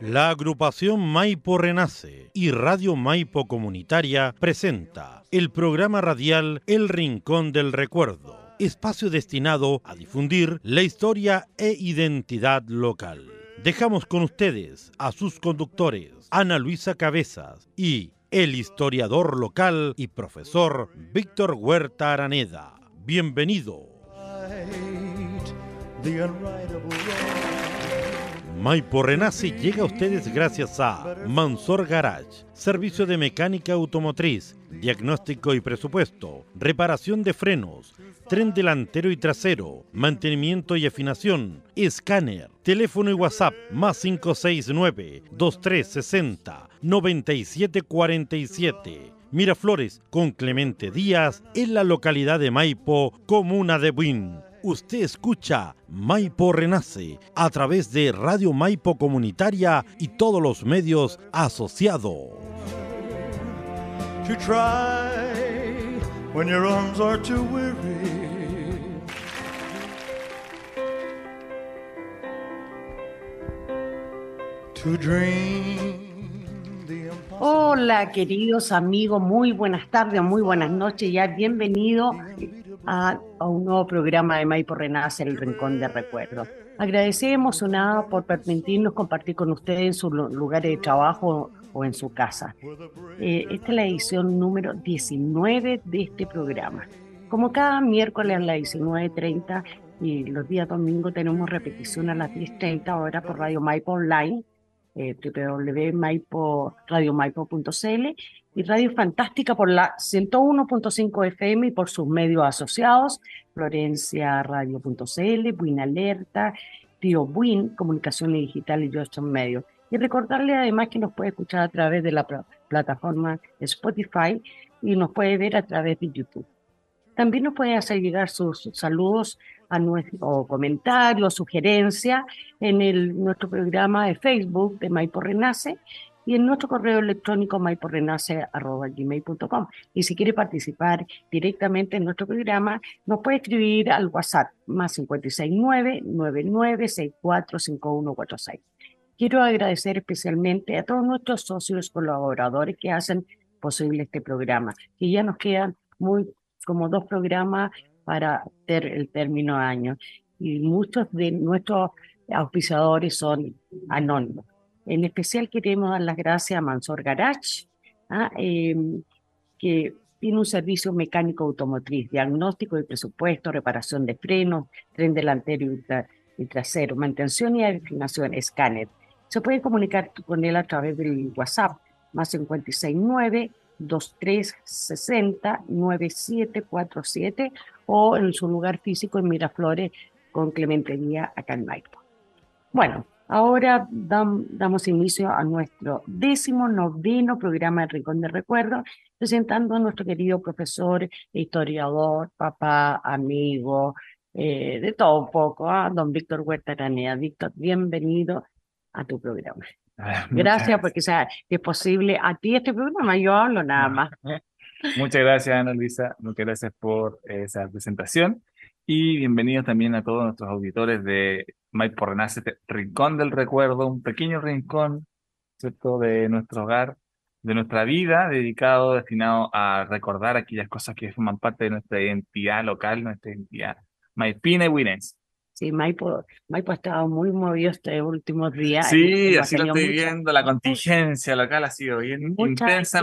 La agrupación Maipo Renace y Radio Maipo Comunitaria presenta el programa radial El Rincón del Recuerdo, espacio destinado a difundir la historia e identidad local. Dejamos con ustedes a sus conductores, Ana Luisa Cabezas y el historiador local y profesor Víctor Huerta Araneda. Bienvenido. Maipo Renace llega a ustedes gracias a Mansor Garage, servicio de mecánica automotriz, diagnóstico y presupuesto, reparación de frenos, tren delantero y trasero, mantenimiento y afinación, escáner, teléfono y WhatsApp más 569-2360-9747. Miraflores con Clemente Díaz en la localidad de Maipo, comuna de Buin. Usted escucha Maipo Renace a través de Radio Maipo Comunitaria y todos los medios asociados. Hola, queridos amigos, muy buenas tardes, muy buenas noches, ya bienvenido a, un nuevo programa de Maipo Renace, el Rincón de Recuerdo. Agradecemos emocionada por permitirnos compartir con ustedes en sus lu- lugares de trabajo o en su casa. Eh, esta es la edición número 19 de este programa. Como cada miércoles a las 19.30 y los días domingos tenemos repetición a las 10.30 horas por Radio Maipo Online eh, www.radiomaipo.cl y Radio Fantástica por la 101.5 FM y por sus medios asociados, Florencia Radio.cl, Buin Alerta, Tío Buin, Comunicaciones Digitales y otros medios. Y recordarle además que nos puede escuchar a través de la pla- plataforma Spotify y nos puede ver a través de YouTube. También nos puede hacer llegar sus saludos a nuestro, o comentarios, sugerencias en el, nuestro programa de Facebook de Maipo Renace y en nuestro correo electrónico maiporrenace.gmail.com. Y si quiere participar directamente en nuestro programa, nos puede escribir al WhatsApp más 569-99645146. Quiero agradecer especialmente a todos nuestros socios colaboradores que hacen posible este programa, que ya nos quedan muy como dos programas para el término de año. Y muchos de nuestros auspiciadores son anónimos. En especial queremos dar las gracias a Mansor Garage, ah, eh, que tiene un servicio mecánico automotriz, diagnóstico y presupuesto, reparación de frenos, tren delantero y, tra- y trasero, mantención y afinación, escáner. Se puede comunicar con él a través del WhatsApp, más 569 2360 9747 o en su lugar físico en Miraflores con Clemente Díaz acá en Maipo. Bueno, ahora dam- damos inicio a nuestro décimo noveno programa de Rincón de Recuerdo, presentando a nuestro querido profesor, historiador, papá, amigo, eh, de todo un poco, a don Víctor Huerta Aranea. Víctor, bienvenido a tu programa. Ah, Gracias porque sea, es posible a ti este programa, yo hablo nada más. Muchas gracias, Ana Luisa. Muchas gracias por esa presentación. Y bienvenidos también a todos nuestros auditores de Maipo Renace, este Rincón del Recuerdo, un pequeño rincón, ¿cierto?, de nuestro hogar, de nuestra vida, dedicado, destinado a recordar aquellas cosas que forman parte de nuestra identidad local, nuestra identidad maipina y huinense. Sí, Maipo, Maipo ha estado muy movido estos últimos días. Sí, así lo estoy viendo. La contingencia local ha sido bien muchas intensa.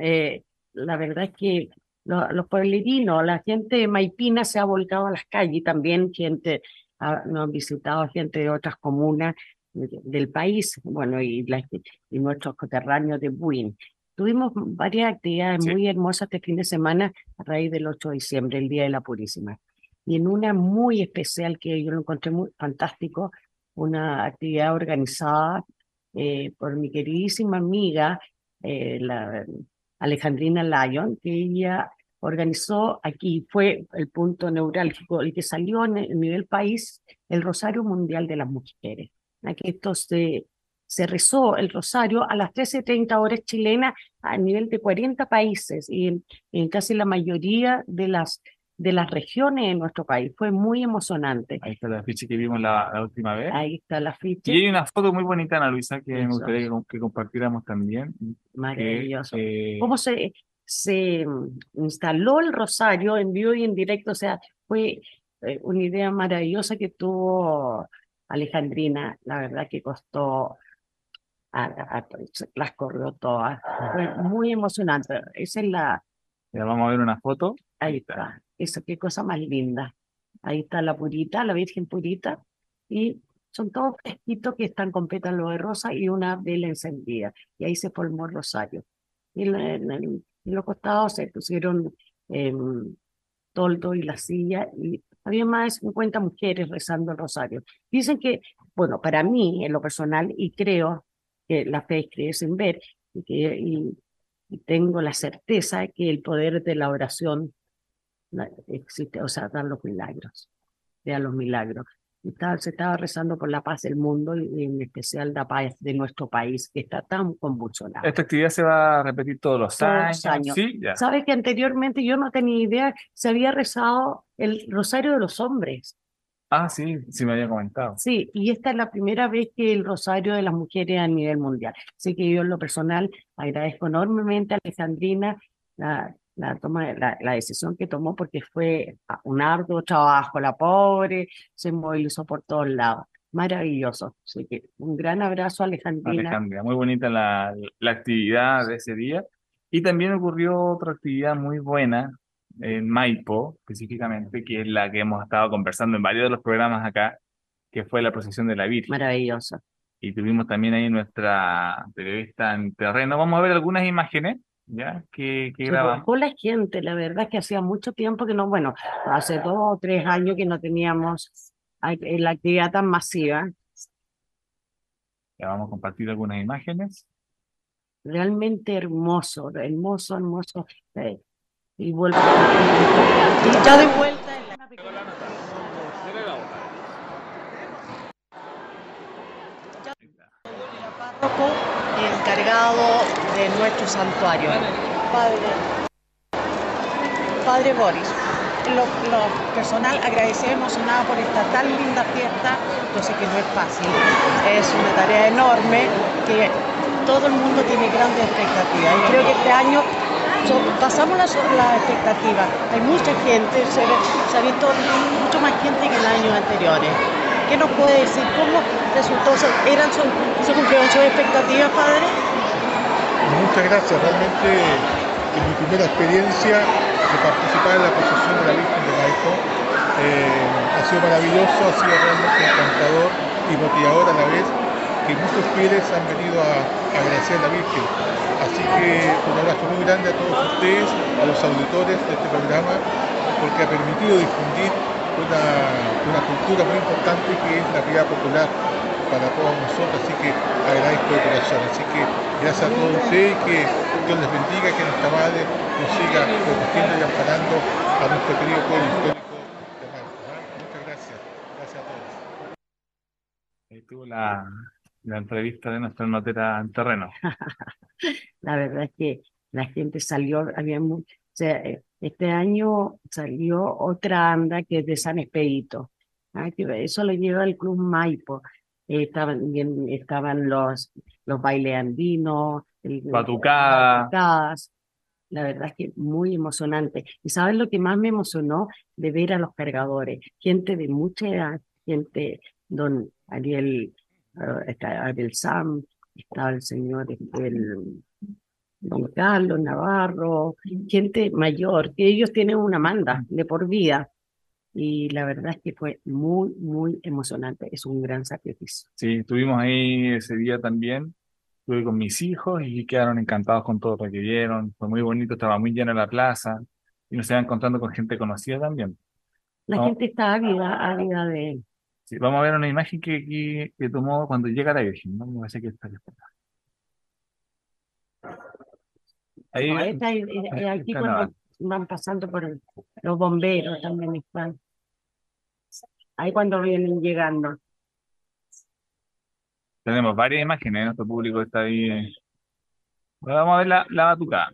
Eh, la verdad es que lo- los pueblerinos, la gente de Maipina se ha volcado a las calles, también gente, ha- nos han visitado gente de otras comunas de- del país, bueno, y, la- y nuestros coterráneos de Buin. Tuvimos varias actividades Sí. muy hermosas este fin de semana a raíz del 8 de diciembre, el Día de la Purísima. Y en una muy especial que yo lo encontré muy fantástico, una actividad organizada eh, por mi queridísima amiga, eh, la Alejandrina Lyon, que ella organizó aquí, fue el punto neurálgico, el que salió en el nivel país, el Rosario Mundial de las Mujeres. Aquí esto se, se rezó el Rosario a las 13.30 horas chilenas a nivel de 40 países y en, en casi la mayoría de las de las regiones de nuestro país. Fue muy emocionante. Ahí está la ficha que vimos la, la última vez. Ahí está la ficha. Y hay una foto muy bonita, Ana Luisa, que me Eso. gustaría que, que compartiéramos también. Maravilloso. eh, cómo se, se mm, instaló el Rosario en vivo y en directo. O sea, fue eh, una idea maravillosa que tuvo Alejandrina. La verdad que costó, a- a- las corrió todas. Fue muy emocionante. Esa es la, ya vamos a ver una foto. ahí está. Eso, qué cosa más linda. Ahí está la purita, la Virgen purita. Y son todos fresquitos que están con pétalo de rosa y una vela encendida. Y ahí se formó el rosario. Y en, en en los costados se pusieron em, toldo y la silla y había más de 50 mujeres rezando el rosario. Dicen que, bueno, para mí, en lo personal, y creo que la fe es creer sin ver, y, que, y, y tengo la certeza de que el poder de la oración existe, o sea, dan los milagros, dan los milagros. Estaba- se estaba rezando por la paz del mundo y en especial la paz de nuestro país, que está tan convulsionado. Esta actividad se va a repetir todos los Todos años. años. Sí. Sabes que anteriormente yo no tenía idea, se había rezado el rosario de los hombres. Ah, sí, sí me había comentado. Sí, y esta es la primera vez que el rosario de las mujeres a nivel mundial. Así que yo en lo personal agradezco enormemente a Alejandrina la, la, toma, la, la decisión que tomó porque fue un arduo trabajo, la pobre se movilizó por todos lados. Maravilloso. Así que un gran abrazo a Alejandrina. Alejandra, muy bonita la, la actividad de ese día. Y también ocurrió otra actividad muy buena en Maipo, específicamente, que es la que hemos estado conversando en varios de los programas acá, que fue la procesión de la Virgen. Maravilloso. Y tuvimos también ahí nuestra periodista en terreno. Vamos a ver algunas imágenes, ¿ya? Que, que grabamos. volcó la gente, la verdad es que hacía mucho tiempo que no, bueno, hace dos o tres años que no teníamos la actividad tan masiva. Ya vamos a compartir algunas imágenes. Realmente hermoso, hermoso, hermoso. eh, y vuelvo y ya de vuelta en la pequeña encargado de nuestro santuario. Padre, Padre Boris, lo, personal agradecida y emocionada por esta tan linda fiesta. Yo sé que no es fácil, es una tarea enorme que todo el mundo tiene grandes expectativas. Y creo que este año pasamos las la expectativas. Hay mucha gente, se, se ha visto mucho más gente que en años anteriores. ¿Qué nos puede decir? ¿Cómo resultó? ¿Se- ¿Eran, su- ¿Se cumplieron expectativas, padre? Muchas gracias, realmente en mi primera experiencia de participar en la procesión de la Virgen de Maipo eh, ha sido maravilloso, ha sido realmente encantador y motivador a la vez que muchos fieles han venido a, agradecer a la Virgen. Así que un abrazo muy grande a todos ustedes, a los auditores de este programa, porque ha permitido difundir una, una cultura muy importante que es la vida popular para todos nosotros, así que agradezco de corazón. Así que gracias a todos ustedes, que Dios les bendiga, que nuestra madre nos siga protegiendo y amparando a nuestro querido pueblo histórico de Maipo. ¿ah? Muchas gracias, gracias a todos. Ahí tuvo la, la entrevista de nuestra notera en terreno. La verdad es que la gente salió, había mu- o sea, eh, este año salió otra anda que es de San Expedito. ah, que Eso lo lleva el Club Maipo. Eh, estaban, bien- estaban los, los bailes andinos, el- Batucada. batucadas. La verdad es que muy emocionante. ¿Y sabes lo que más me emocionó? De ver a los cargadores. Gente de mucha edad, gente, don Ariel, eh, está Ariel Sam, estaba el señor este, el, don Carlos Navarro, gente mayor, que ellos tienen una manda de por vida. Y la verdad es que fue muy, muy emocionante. Es un gran sacrificio. Sí, estuvimos ahí ese día también. Estuve con mis hijos y quedaron encantados con todo lo que vieron. Fue muy bonito, estaba muy llena la plaza y nos iban encontrando con gente conocida también. La No. gente está ávida, ávida de, Sí, vamos a ver una imagen que, que, que tomó cuando llega la Virgen, ¿no? Me parece que está Ahí, No, esta es- es- es aquí cuando van pasando por el- los bomberos también están. Ahí cuando vienen llegando. tenemos varias imágenes, nuestro público está ahí. eh. Vamos a ver la, la batucada.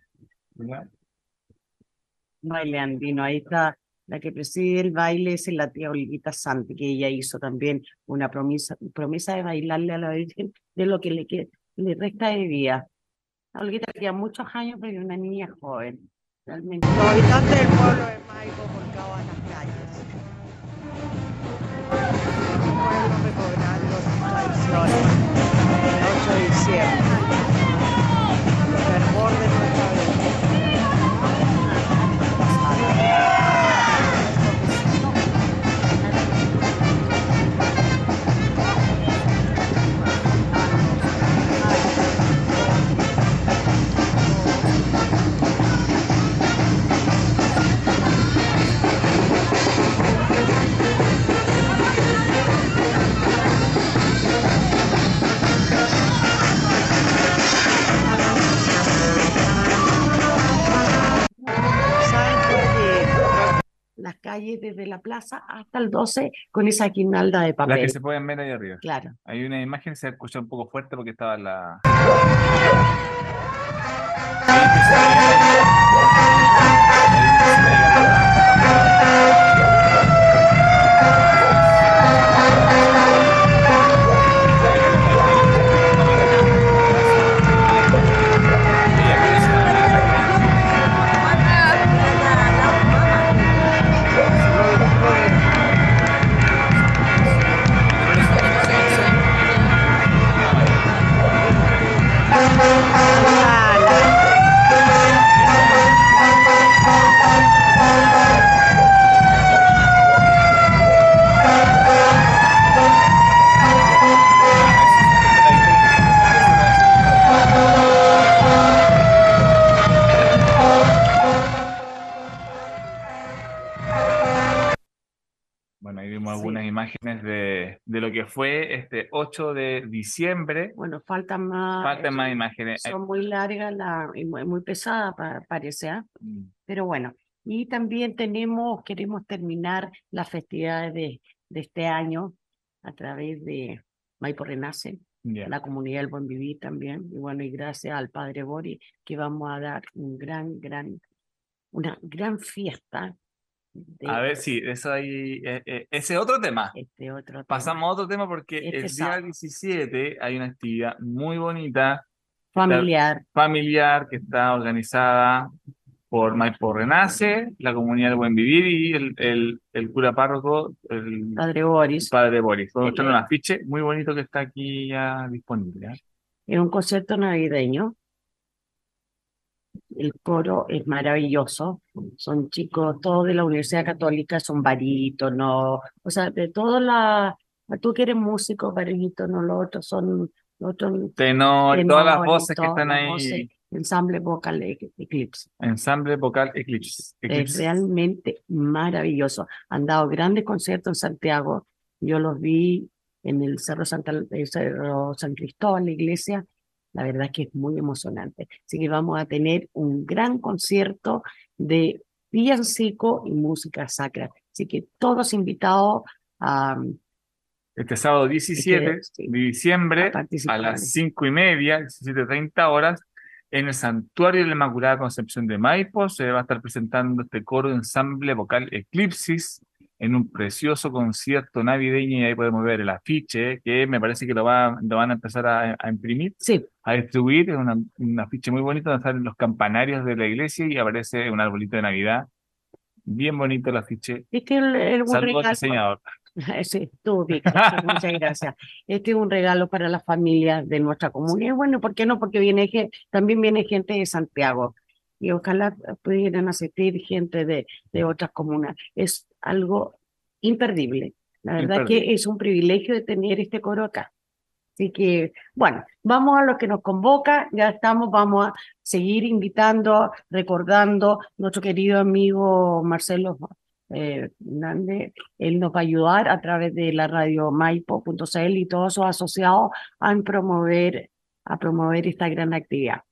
Baile andino, ahí está La que preside el baile es la tía Olivita Santi, que ella hizo también una promesa, promesa de bailarle a la Virgen de lo que le, que, le resta de vida. A Olivita le quedan muchos años, pero es una niña joven. Realmente. Los habitantes del pueblo de Maipo volcaban las calles. Pueblo recobrando sus tradiciones. El 8 de diciembre. El fervor de Las calles desde la plaza hasta el 12 con esa guirnalda de papel. que se pueden ver ahí arriba. Claro. Hay una imagen, se escucha un poco fuerte porque estaba la... lo que fue este 8 de diciembre. Bueno, faltan más. Faltan más imágenes. Son muy largas la, y muy, muy pesadas, pa- parece, ¿ah? Mm, Pero bueno, y también tenemos, queremos terminar las festividades de, de este año a través de Maipo Renace, la comunidad del Buen Vivir también. Y bueno, y gracias al Padre Bori, que vamos a dar un gran, gran, una gran fiesta de A ver, sí, eso ahí, eh, eh, ese otro tema. este otro tema Pasamos a otro tema porque Este el día sábado. 17 hay una actividad muy bonita, familiar. familiar, que está organizada por Maipo Renace, la comunidad del Buen Vivir y el, el, el cura párroco, el Padre Boris. padre Boris. Vamos a un afiche muy bonito que está aquí ya disponible. ¿eh? Es un concierto navideño. El coro es maravilloso. Son chicos, todos de la Universidad Católica, son barítonos, o sea, de todas las. Tú que eres músico, barítono, los otros son. Los otros Tenor, todas las voces que están ahí, voces, ensamble vocal Ec- Eclipse. ensamble vocal Eclipse. Es Eclipse. realmente maravilloso. Han dado grandes conciertos en Santiago. Yo los vi en el Cerro, Santa, el Cerro San Cristóbal, la iglesia. La verdad que es muy emocionante. Así que vamos a tener un gran concierto de villancico y música sacra. Así que todos invitados a, Este sábado 17 sí, de diciembre a a las 5 y media, 17.30 horas, en el Santuario de la Inmaculada Concepción de Maipo se va a estar presentando este coro de ensamble vocal Eclipsis en un precioso concierto navideño y ahí podemos ver el afiche que me parece que lo, va, lo van a empezar a, a imprimir, Sí, a distribuir, es una- un afiche muy bonito donde salen los campanarios de la iglesia y aparece un arbolito de Navidad. Bien bonito el afiche. es el, el- un Saludos al regalo. diseñador. Sí, tú, muchas gracias. Este es un regalo para las familias de nuestra comunidad. Bueno, ¿por qué no? Porque viene también viene gente de Santiago y ojalá pudieran asistir gente de, de otras comunas. Es algo imperdible. La verdad Imperdible. que es un privilegio de tener este coro acá. Así que, bueno, vamos a lo que nos convoca, ya estamos, vamos a seguir invitando, recordando nuestro querido amigo Marcelo eh, Hernández, él nos va a ayudar a través de la radio maipo.cl y todos sus asociados a promover, a promover esta gran actividad.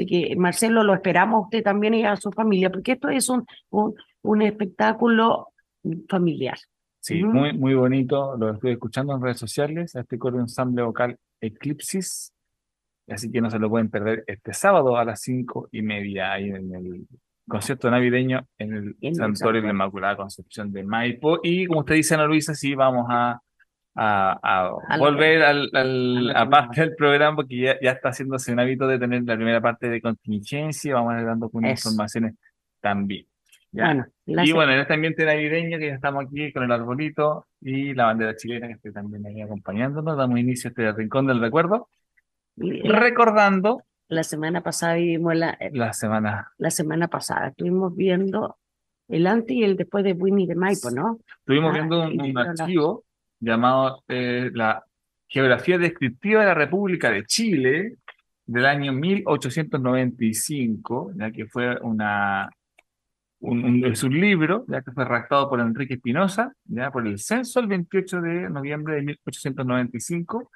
Así que, Marcelo, lo esperamos a usted también y a su familia, porque esto es un, un, un espectáculo familiar. Sí, muy, muy bonito. Lo estoy escuchando en redes sociales, a este coro de ensamble vocal Eclipsis. Así que no se lo pueden perder este sábado a las cinco y media ahí en el concierto navideño en el En Santuario de la. Inmaculada Concepción de Maipo. Y como usted dice, Ana Luisa, sí, vamos a, a, a volver al, al- a parte del programa porque ya, ya está haciéndose un hábito de tener la primera parte de contingencia. Vamos a ir dando Eso. informaciones también. ¿ya? Bueno, y bueno, en este ambiente navideño que ya estamos aquí con el arbolito y la bandera chilena que esté también ahí acompañándonos, damos inicio a este rincón del recuerdo, recordando la semana pasada vivimos la, la semana. la semana pasada, estuvimos viendo el antes y el después de Winnie de Maipo, ¿no? Estuvimos Ah, viendo un, un archivo llamado eh, la Geografía Descriptiva de la República de Chile del año 1895, ya que fue una, un, un- es un libro ya que fue redactado por Enrique Espinosa, ya por el censo el 28 de noviembre de 1895,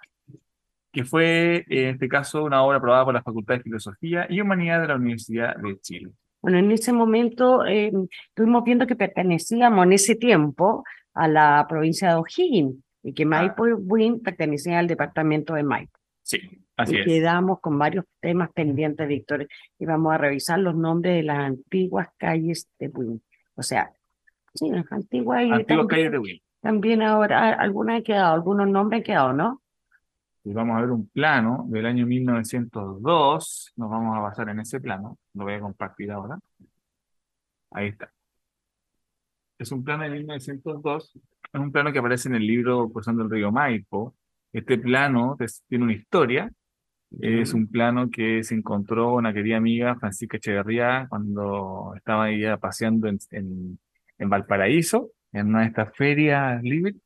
que fue en este caso una obra aprobada por la Facultad de Filosofía y Humanidad de la Universidad de Chile. Bueno, en ese momento eh, estuvimos viendo que pertenecíamos en ese tiempo a la provincia de O'Higgins y que Maipo y Win pertenecían al departamento de Maipo. Sí, así y es. quedamos con varios temas pendientes, Víctor, y vamos a revisar los nombres de las antiguas calles de Win. O sea, sí, las antiguas Antiguas también, calles de Will. también ahora algunas han quedado, algunos nombres han quedado, ¿no? Y vamos a ver un plano del año 1902. Nos vamos a basar en ese plano. Lo voy a compartir ahora. Ahí está. Es un plano de 1902. Es un plano que aparece en el libro Cruzando el río Maipo. Este plano es- tiene una historia. Es un plano que se encontró una querida amiga, Francisca Echeverría, cuando estaba ella paseando en, en, en Valparaíso, en una de estas ferias libres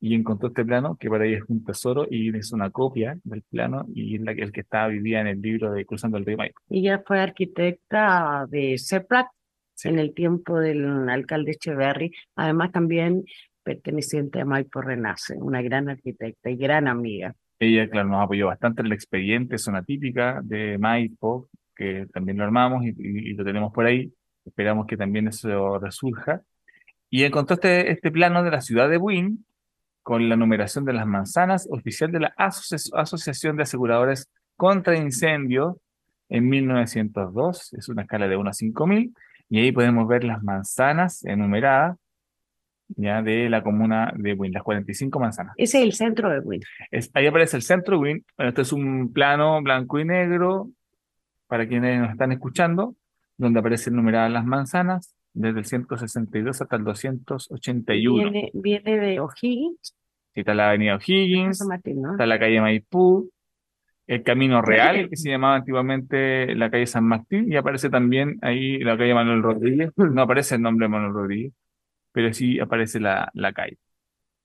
y encontró este plano que para ella es un tesoro y es una copia del plano y es la, el que está vivía en el libro de Cruzando el Río Maipo. Ella fue arquitecta de CEPLAC Sí. en el tiempo del alcalde Echeverry, además también perteneciente a Maipo Renace, una gran arquitecta y gran amiga. Ella, claro, nos apoyó bastante en el expediente zona típica de Maipo, que también lo armamos y, y- y lo tenemos por ahí. Esperamos que también eso resurja. Y encontró este, este plano de la ciudad de Buin con la numeración de las manzanas oficial de la Asoci- Asociación de Aseguradores contra Incendios en 1902. Es una escala de 1 a 5000. Y ahí podemos ver las manzanas enumeradas ya de la comuna de Buin, las 45 manzanas. Ese es el centro de Win. Es- ahí aparece el centro Win. Bueno, este es un plano blanco y negro para quienes nos están escuchando, donde aparecen numeradas las manzanas desde el 162 hasta el 281. Viene, viene de O'Higgins, Está la avenida O'Higgins, está la calle Maipú, el Camino Real, que se llamaba antiguamente la calle San Martín, y aparece también ahí la calle Manuel Rodríguez. No aparece el nombre de Manuel Rodríguez, pero sí aparece la, la calle.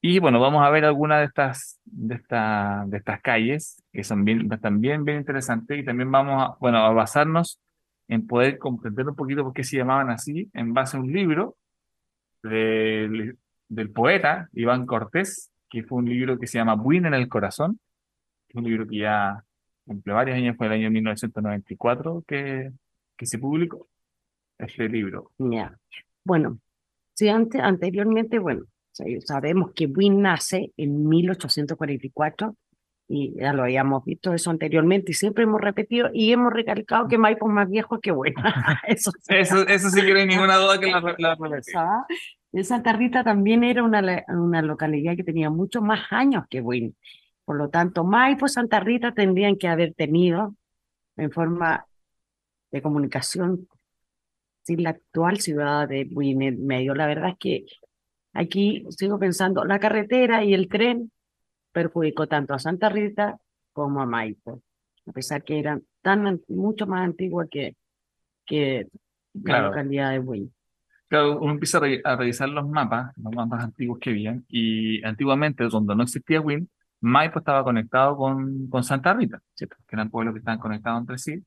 Y bueno, vamos a ver algunas de estas, de esta- de estas calles que son bien, también bien interesantes y también vamos a, bueno, a basarnos en poder comprender un poquito por qué se llamaban así en base a un libro del, del poeta Iván Cortés, que fue un libro que se llama Buin en el corazón, que es un libro que ya cumple varios años, fue el año 1994 que, que se publicó este libro. Ya. Bueno, sí, antes, anteriormente, bueno, sa- sabemos que Win nace en 1844 y ya lo habíamos visto eso anteriormente y siempre hemos repetido y hemos recalcado que Maipo es más viejo que bueno. Eso sí. Eso, eso sí que no hay ninguna duda que la, la repetí. ¿sabes? De Santa Rita también era una, una localidad que tenía muchos más años que Win. Por lo tanto, Maipo y Santa Rita tendrían que haber tenido en forma de comunicación sin la actual ciudad de Win en medio. La verdad es que aquí sigo pensando, la carretera y el tren perjudicó tanto a Santa Rita como a Maipo, a pesar que eran tan an- mucho más antiguas que, que la Claro. localidad de Win. Claro, uno empieza a, re- a revisar los mapas, los mapas antiguos que habían, y antiguamente, cuando no existía Win, Maipo estaba conectado con, con Santa Rita, ¿cierto? que eran pueblos que estaban conectados entre sí.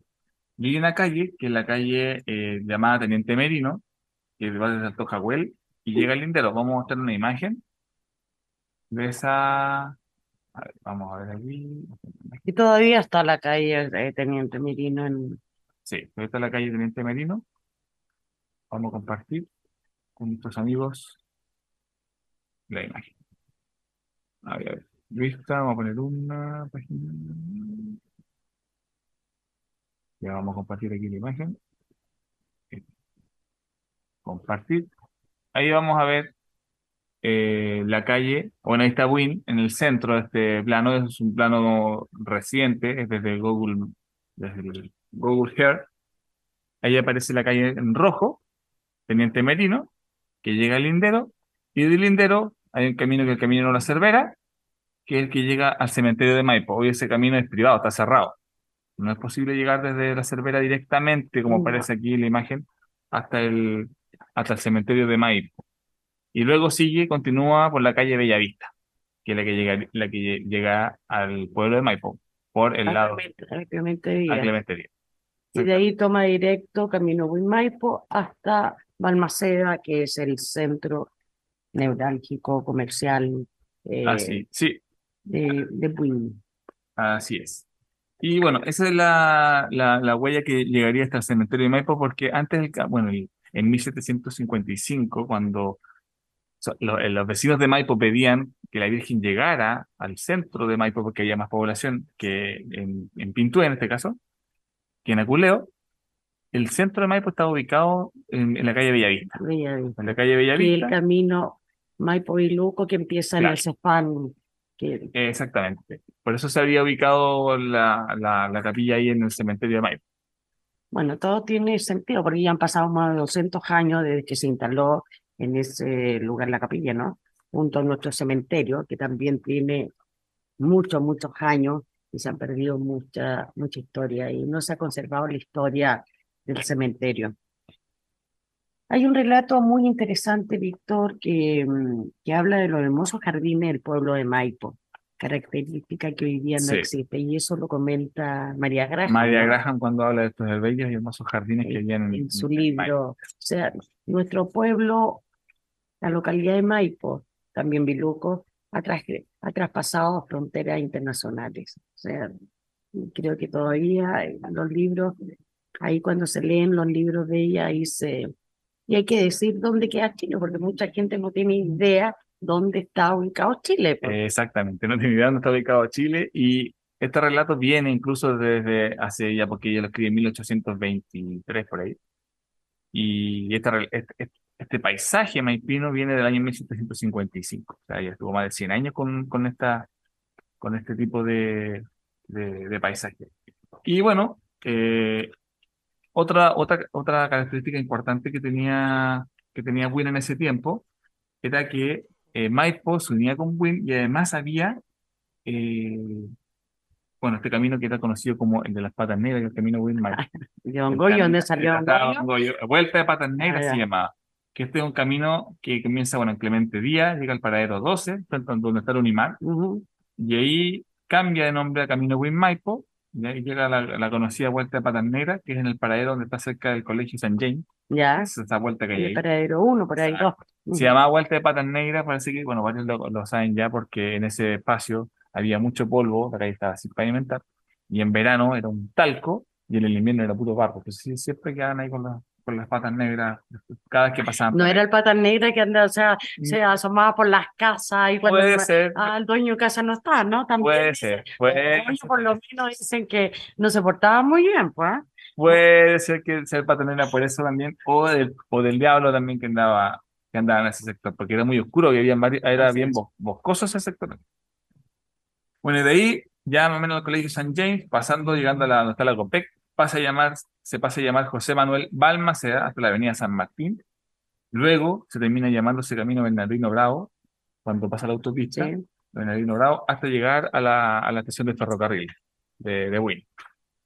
Y hay una calle, que es la calle eh, llamada Teniente Merino, que va desde Alto Jahuel y llega al Lindero. Vamos a mostrar una imagen de esa. A ver, vamos a ver aquí. Y todavía está la calle eh, Teniente Mirino en... Sí, ahí está la calle Teniente Merino. Vamos a compartir con nuestros amigos la imagen. A ver, a ver. Vista, vamos a poner una página. Ya vamos a compartir aquí la imagen. compartir. Ahí vamos a ver eh, la calle, bueno, ahí está Win en el centro de este plano, es un plano reciente, es desde Google, desde el Google Earth. Ahí aparece la calle en rojo, Teniente Merino, que llega al Lindero, y del Lindero hay un camino que el camino de la Cervera, que es el que llega al cementerio de Maipo. Hoy ese camino es privado, está cerrado. No es posible llegar desde la Cervera directamente, como No. aparece aquí en la imagen, hasta el, hasta el cementerio de Maipo. Y luego sigue, continúa por la calle Bellavista, que es la que llega, la que lle- llega al pueblo de Maipo, por el a lado Clemente- a Clemente a Díaz. Clemente Díaz. Y de ahí toma directo camino Huimaipo hasta Balmaceda, que es el centro neurálgico comercial eh, Así, sí, de, de Buin. Así es. Y bueno, esa es la, la, la huella que llegaría hasta el cementerio de Maipo, porque antes, del, bueno, el- en 1755, cuando so- lo- eh, los vecinos de Maipo pedían que la Virgen llegara al centro de Maipo, porque había más población que en, en Pintué, en este caso, que en Aculeo, el centro de Maipo estaba ubicado en, en la calle Bellavista. Bellavista. En la calle Que el Bellavista, camino Maipo y Luco que empieza en Claro. el Cefán, exactamente. Por eso se había ubicado la, la, la capilla ahí en el cementerio de Maipo. Bueno, todo tiene sentido porque ya han pasado más de 200 años desde que se instaló en ese lugar la capilla, ¿no? Junto a nuestro cementerio, que también tiene muchos, muchos años y se han perdido mucha, mucha historia y no se ha conservado la historia del cementerio. Hay un relato muy interesante, Víctor, que, mm, que habla de los hermosos jardines del pueblo de Maipo, característica que hoy día no Sí. existe, y eso lo comenta María Graham, María ¿no? Graham cuando habla de estos bellos y hermosos jardines que en, había en, en su en Maipo. libro. O sea, nuestro pueblo, la localidad de Maipo, también Biluco, ha, ha traspasado fronteras internacionales. O sea, creo que todavía en los libros, ahí cuando se leen los libros de ella, ahí se... Y hay que decir dónde queda Chile, porque mucha gente no tiene idea dónde está ubicado Chile. pues. Exactamente, no tengo idea dónde está ubicado Chile y este relato viene incluso desde hace ya, porque ella lo escribe en 1823 por ahí. Y este, este- este paisaje maipino viene del año 1755, o sea, ya estuvo más de 100 años con, con, esta, con este tipo de, de, de paisaje. Y bueno, eh, otra, otra, otra característica importante que tenía, que tenía Buin en ese tiempo era que eh, Maipo se unía con Buin y además había, eh, bueno, este camino que era conocido como el de las patas negras, el camino Buin-Maipo. De Don El Goyo, camino- ¿dónde salió Don estaba Goyo? Goyo, Vuelta de patas negras Ah, se ya. llamaba. Que este es un camino que comienza, bueno, en Clemente Díaz, llega al paradero 12, frente a donde está el Unimar, Ujú. y ahí cambia de nombre a Camino Buin-Maipo, y ahí llega la, la conocida Vuelta de patas negras, que es en el paradero donde está cerca del colegio San James, Ya, esa, esa vuelta que hay el ahí. paradero uno, por ahí dos. Se llamaba Vuelta de Patas Negras, parece que, bueno, varios lo, lo saben ya porque en ese espacio había mucho polvo, la calle estaba sin pavimentar, y en verano era un talco, y en el invierno era puro barro. Sí, siempre quedaban ahí con, las con las patas negras, cada vez que pasaban. No por era el pata negra que anda, o sea, se asomaba por las casas y cuando Puede ser, ah, el dueño de casa no está, ¿no? También puede ser, puede, dueños por lo menos dicen que no se portaba muy bien, pues. ¿ah? puede ser que sea el pata negra por eso también, o del, o del diablo también que andaba, que andaba en ese sector, porque era muy oscuro, que había era Así bien es. boscoso ese sector. Bueno, y de ahí, ya más o menos al colegio San James, pasando, llegando a la, donde está la Copec, pasa a llamar, se pasa a llamar José Manuel Balmaceda hasta la avenida San Martín. Luego se termina llamándose Camino Bernardino Bravo, cuando pasa la autopista, Sí. Bernardino Bravo, hasta llegar a la, a la estación de ferrocarril de, de Wynn.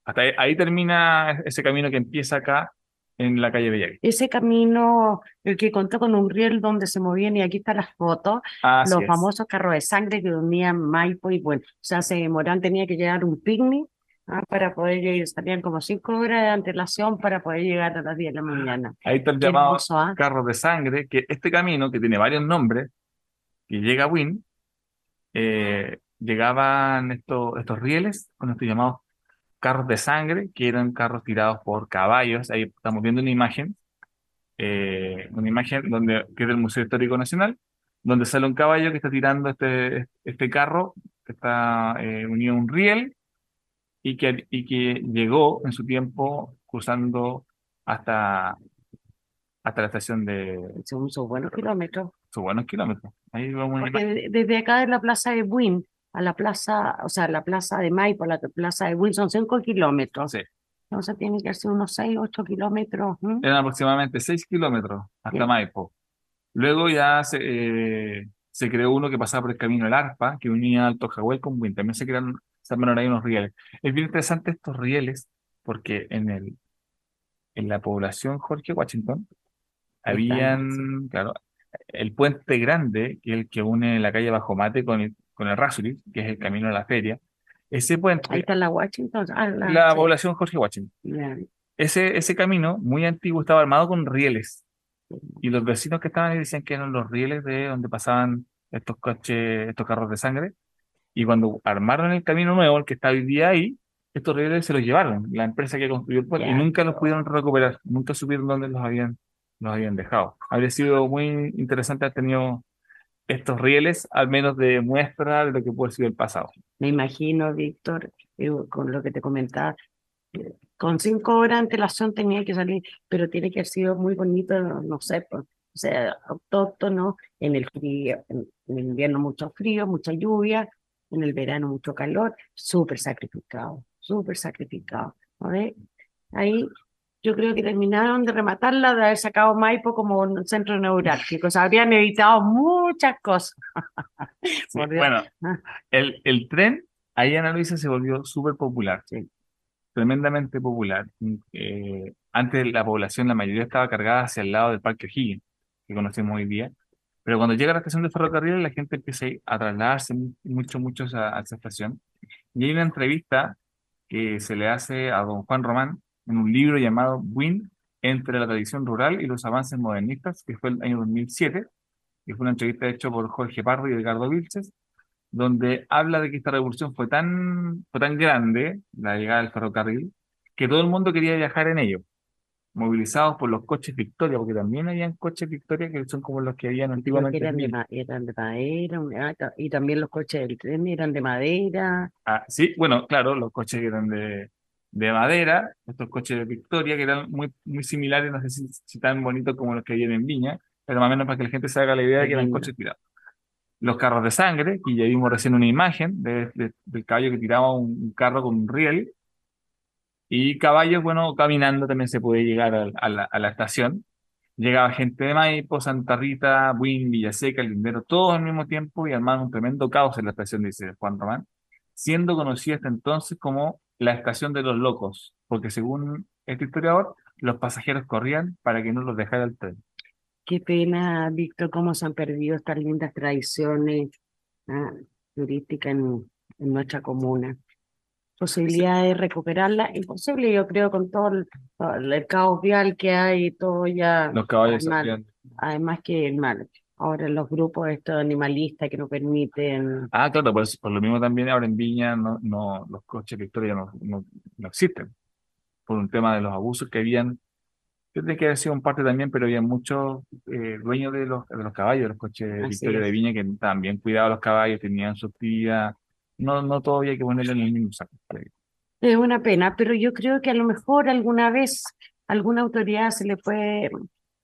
Hasta ahí, ahí termina ese camino que empieza acá en la calle Bellavista. Ese camino, el que contó con un riel donde se movían, y aquí están las fotos, Así los es. famosos carros de sangre que unían Maipo y bueno, o sea, se Morán tenía que llevar un picnic ah, para poder ir, salían como cinco horas de antelación para poder llegar a las 10 de la mañana. Ahí está el Qué llamado hermoso, ¿ah? carros de sangre, que este camino, que tiene varios nombres, que llega a Wynn, eh, llegaban estos, estos rieles con estos llamados carros de sangre, que eran carros tirados por caballos. Ahí estamos viendo una imagen, eh, una imagen donde, que es del Museo Histórico Nacional, donde sale un caballo que está tirando este, este carro, que está eh, unido a un riel, y que, y que llegó en su tiempo cruzando hasta hasta la estación de Son, son buenos kilómetros. sus buenos kilómetros. Ahí vamos Porque de- desde acá de la plaza de Buin a la plaza, o sea, la plaza de Maipo a la plaza de Buin son 5 kilómetros. Sí. Entonces tiene que ser unos 6, 8 kilómetros. Eran aproximadamente 6 kilómetros hasta. Maipo. Luego ya se, eh, se creó uno que pasaba por el camino del Arpa, que unía Alto Jahuel con Buin. También se crearon, armaron ahí unos rieles. Es bien interesante estos rieles, porque en el, en la población Jorge Washington, habían, claro, el puente grande, que es el que une la calle Bajo Mate con el, con el Rasuris, que es el camino a la feria. Ese puente, Ahí está la Washington. ah, la- la sí, población Jorge Washington. Ese, ese camino, muy antiguo, estaba armado con rieles. Y los vecinos que estaban ahí decían que eran los rieles de donde pasaban estos coches, estos carros de sangre. Y cuando armaron el camino nuevo, el que está hoy día ahí, estos rieles se los llevaron, la empresa que construyó el puente, y Ya. nunca los pudieron recuperar, nunca supieron dónde los habían, los habían dejado. Habría sido muy interesante haber tenido estos rieles, al menos de muestra de lo que puede ser el pasado. Me imagino, Víctor, eh, con lo que te comentaba, eh, con cinco horas de antelación tenía que salir, pero tiene que haber sido muy bonito, no sé, pues, o sea, autóctono, en el frío, en, en invierno mucho frío, mucha lluvia, en el verano mucho calor, súper sacrificado, súper sacrificado. ¿no ves? Ahí yo creo que terminaron de rematarla de haber sacado Maipo como un centro neurálgico, o sea, habrían evitado muchas cosas. Sí, bueno, Ah. el, el tren ahí en Ana Luisa se volvió súper popular, Sí. tremendamente popular. Eh, antes la población, la mayoría estaba cargada hacia el lado del Parque O'Higgins, que conocemos hoy día, pero cuando llega la estación de ferrocarril la gente empieza a trasladarse mu- mucho, mucho a, a esa estación. Y hay una entrevista que se le hace a don Juan Román en un libro llamado Win entre la tradición rural y los avances modernistas, que fue el año 2007, que fue una entrevista hecha por Jorge Pardo y Edgardo Vilches, donde habla de que esta revolución fue tan, fue tan grande, la llegada del ferrocarril, que todo el mundo quería viajar en ello, movilizados por los coches Victoria, porque también habían coches Victoria que son como los que habían antiguamente. eran de, eran de madera, ah, y también los coches del tren eran de madera. Ah, sí, bueno, claro, los coches que eran de, de madera, estos coches de Victoria, que eran muy, muy similares, no sé si, si tan bonitos como los que habían en Viña, pero más o menos para que la gente se haga la idea de que eran coches tirados. Los carros de sangre, que ya vimos recién una imagen de, de- del caballo que tiraba un, un carro con un riel, y caballos, bueno, caminando también se puede llegar a, la, estación. Llegaba gente de Maipo, Santa Rita, Buin, Villaseca, Lindero, todos al mismo tiempo y armaban un tremendo caos en la estación, dice Juan Román, siendo conocida hasta entonces como la estación de los locos, porque según este historiador, los pasajeros corrían para que no los dejara el tren. Qué pena, Víctor, cómo se han perdido estas lindas tradiciones ah, turísticas en nuestra comuna. Posibilidad de recuperarla, imposible, yo creo, con todo el, caos vial que hay, todo ya, Los caballos salían- además que el mal. Ahora los grupos estos animalistas que no permiten, Ah, claro, por, eso- por lo mismo también ahora en Viña no, no, los coches Victoria no, no, no existen, por un tema de los abusos que habían, yo creo que haber sido un parte también, pero había muchos eh, dueños de los, de los caballos, de los coches Victoria de. Viña, que también cuidaban los caballos, tenían sus tías, no, no todo había que ponerle en el mismo saco. Es una pena, pero yo creo que a lo mejor alguna vez alguna autoridad se le puede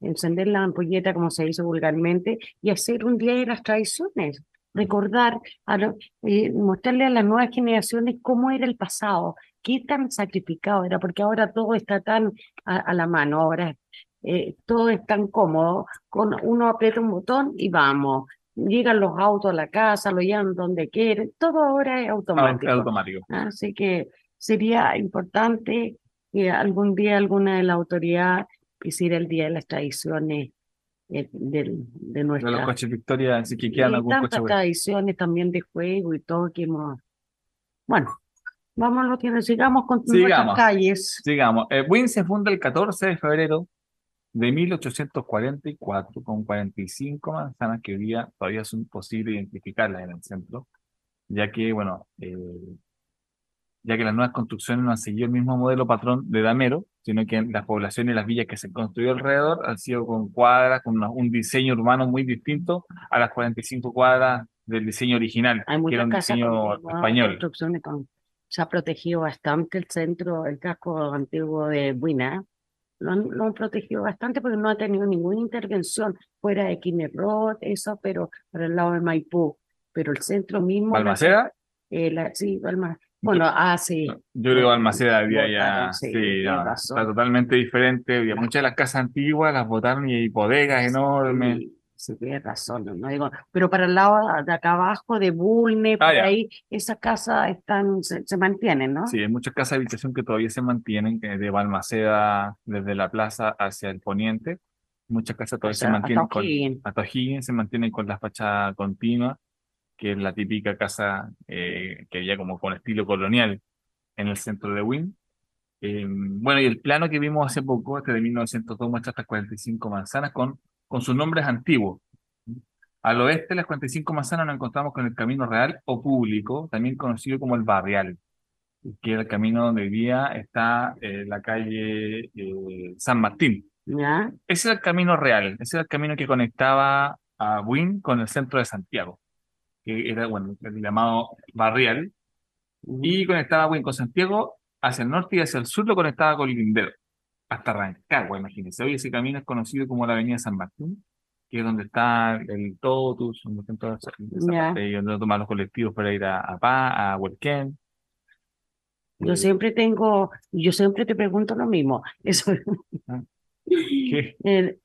encender la ampolleta, como se hizo vulgarmente, y hacer un día de las tradiciones, recordar, a eh, mostrarle a las nuevas generaciones cómo era el pasado, qué tan sacrificado era, porque ahora todo está tan a, a la mano, ahora eh, todo es tan cómodo, con uno aprieta un botón y vamos. Llegan los autos a la casa, lo llevan donde quieren, todo ahora es Ah, automático. automático. Así que sería importante que algún día alguna de la autoridad hiciera el Día de las Tradiciones eh, del- de, De los nuestra... coches Victoria, así que quedan y algún tantas coche bueno. tradiciones también de juego y todo que hemos... Bueno, vamos lo que sigamos con Sigamos. nuestras calles. Sigamos. Eh, Win se funda el 14 de febrero de 1844 con 45 manzanas que hoy día todavía son posible identificarlas en el centro, ya que, bueno, eh, ya que las nuevas construcciones no han seguido el mismo modelo patrón de Damero, sino que las poblaciones y las villas que se construyó alrededor han sido con cuadras, con una- un diseño urbano muy distinto a las 45 cuadras del diseño original, Hay que era un diseño con español. con- se ha protegido bastante el centro, el casco antiguo de Buina. Lo han, lo han protegido bastante porque no ha tenido ninguna intervención fuera de Quinerot, eso, pero para el lado de Maipú. Pero el centro mismo, ¿Balmaceda? eh, la- sí, Balma- bueno, ah, sí, Yo creo que Balmaceda había ya, sí, sí, no, está totalmente diferente. Había muchas de las casas antiguas, las botaron y hay bodegas enormes. Sí, sí, tienes razón, no digo, pero para el lado de acá abajo, de Bulne, por Ah, ya. ahí, esas casas están, se, se mantienen, ¿no? Sí, hay muchas casas de habitación que todavía se mantienen, que de Balmaceda desde la plaza hacia el poniente. Muchas casas todavía se sea, mantienen hasta con, hasta se mantienen con la fachada continua, que es la típica casa eh, que había como con estilo colonial en el centro de Wynn. Eh, bueno, y el plano que vimos hace poco, este de 1902, muestra estas 45 manzanas con, con sus nombres antiguos. Al oeste de las 45 manzanas nos encontramos con el Camino Real o Público, también conocido como el Barrial, que es el camino donde hoy día está eh, la calle eh, San Martín. ¿Ya? Ese era el camino real, ese era el camino que conectaba a Buin con el centro de Santiago, que era, bueno, el llamado Barrial, y conectaba a Buin con Santiago hacia el norte y hacia el sur lo conectaba con Lindero, hasta Rancagua, imagínense. Hoy ese camino es conocido como la Avenida San Martín, que es donde está el Totus, donde están todas esas- y donde toman los colectivos para ir a, a a Huelquén. Yo Eh, siempre tengo, yo siempre te pregunto lo mismo. Eso, Ah. ¿qué? el-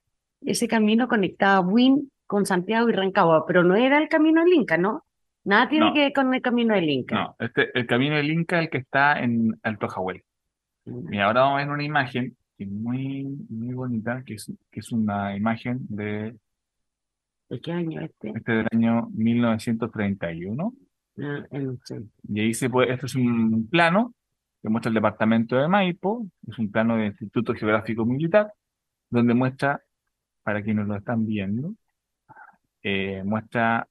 ese camino conectaba Win con Santiago y Rancagua, pero no era el camino del Inca, ¿no? Nada tiene No. que ver con el camino del Inca. No, este, el camino del Inca es el que está en Alto Jahuel. Y ahora vamos a ver una imagen muy, muy bonita, que es, que es una imagen de, ¿De qué año este? este del año 1931. Ah, el-. Y ahí se puede, esto es un plano que muestra el departamento de Maipo, es un plano del Instituto Geográfico Militar, donde muestra, para quienes lo están viendo, eh, muestra,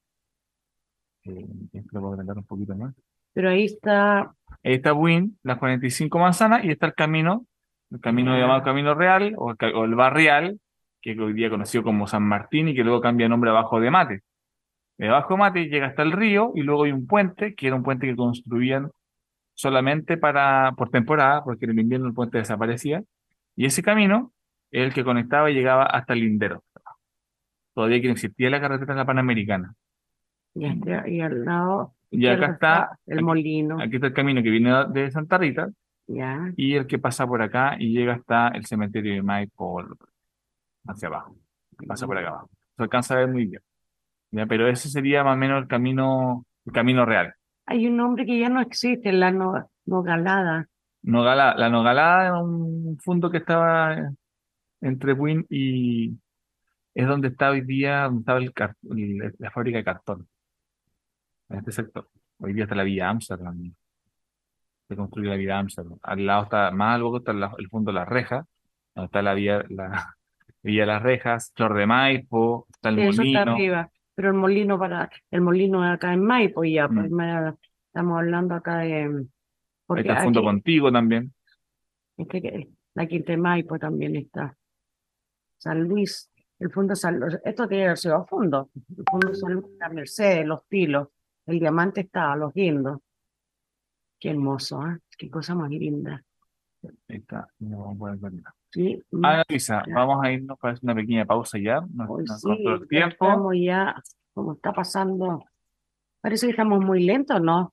eh, esto lo puedo un poquito más. Pero ahí está, Ahí está Win, las 45 manzanas, y está el camino, el camino llamado Camino Real, o o el Barrial, que hoy día conocido como San Martín y que luego cambia de nombre abajo de Mate. De abajo de Mate llega hasta el río y luego hay un puente, que era un puente que construían solamente para, por temporada, porque en el invierno el puente desaparecía, y ese camino es el que conectaba y llegaba hasta el lindero. Todavía que no existía la carretera de la Panamericana. y, este- y al lado Y acá está, el aquí- molino, Aquí está el camino que viene de Santa Rita, ya. y el que pasa por acá y llega hasta el cementerio de Maipo hacia abajo. Pasa por acá abajo. Se alcanza a ver muy bien. ¿Ya? Pero ese sería más o menos el camino, el camino real. Hay un nombre que ya no existe, la no, Nogalada. Nogala, la Nogalada era un fondo que estaba entre Buin y es donde está hoy día, donde estaba el car- el- la fábrica de cartón. En este sector. Hoy día está la Villa Amsterdam. Se construyó la Villa Amsterdam. Al lado está, más al poco está el fondo de las rejas, donde está la Villa, la Villa de las Rejas, Flor de Maipo, está el Eso está molino. arriba, pero el molino para, el molino acá en Maipo ya, pues, Mm. me- estamos hablando acá de, Ahí porque está el fondo aquí- contigo también. es que la Quinta de Maipo también está. San Luis, el fondo San Luis, esto tiene que ser a fondo, el fondo San Luis, la Mercedes, los tilos, el diamante está, los guindos. Qué hermoso, ¿eh? Qué cosa más linda. Ahí está. No vamos a poder ver nada. Sí, Ana Luisa, vamos a irnos para hacer una pequeña pausa ya. Nos, Hoy nos sí, el tiempo. estamos ya, como está pasando, parece que estamos muy lentos, ¿no?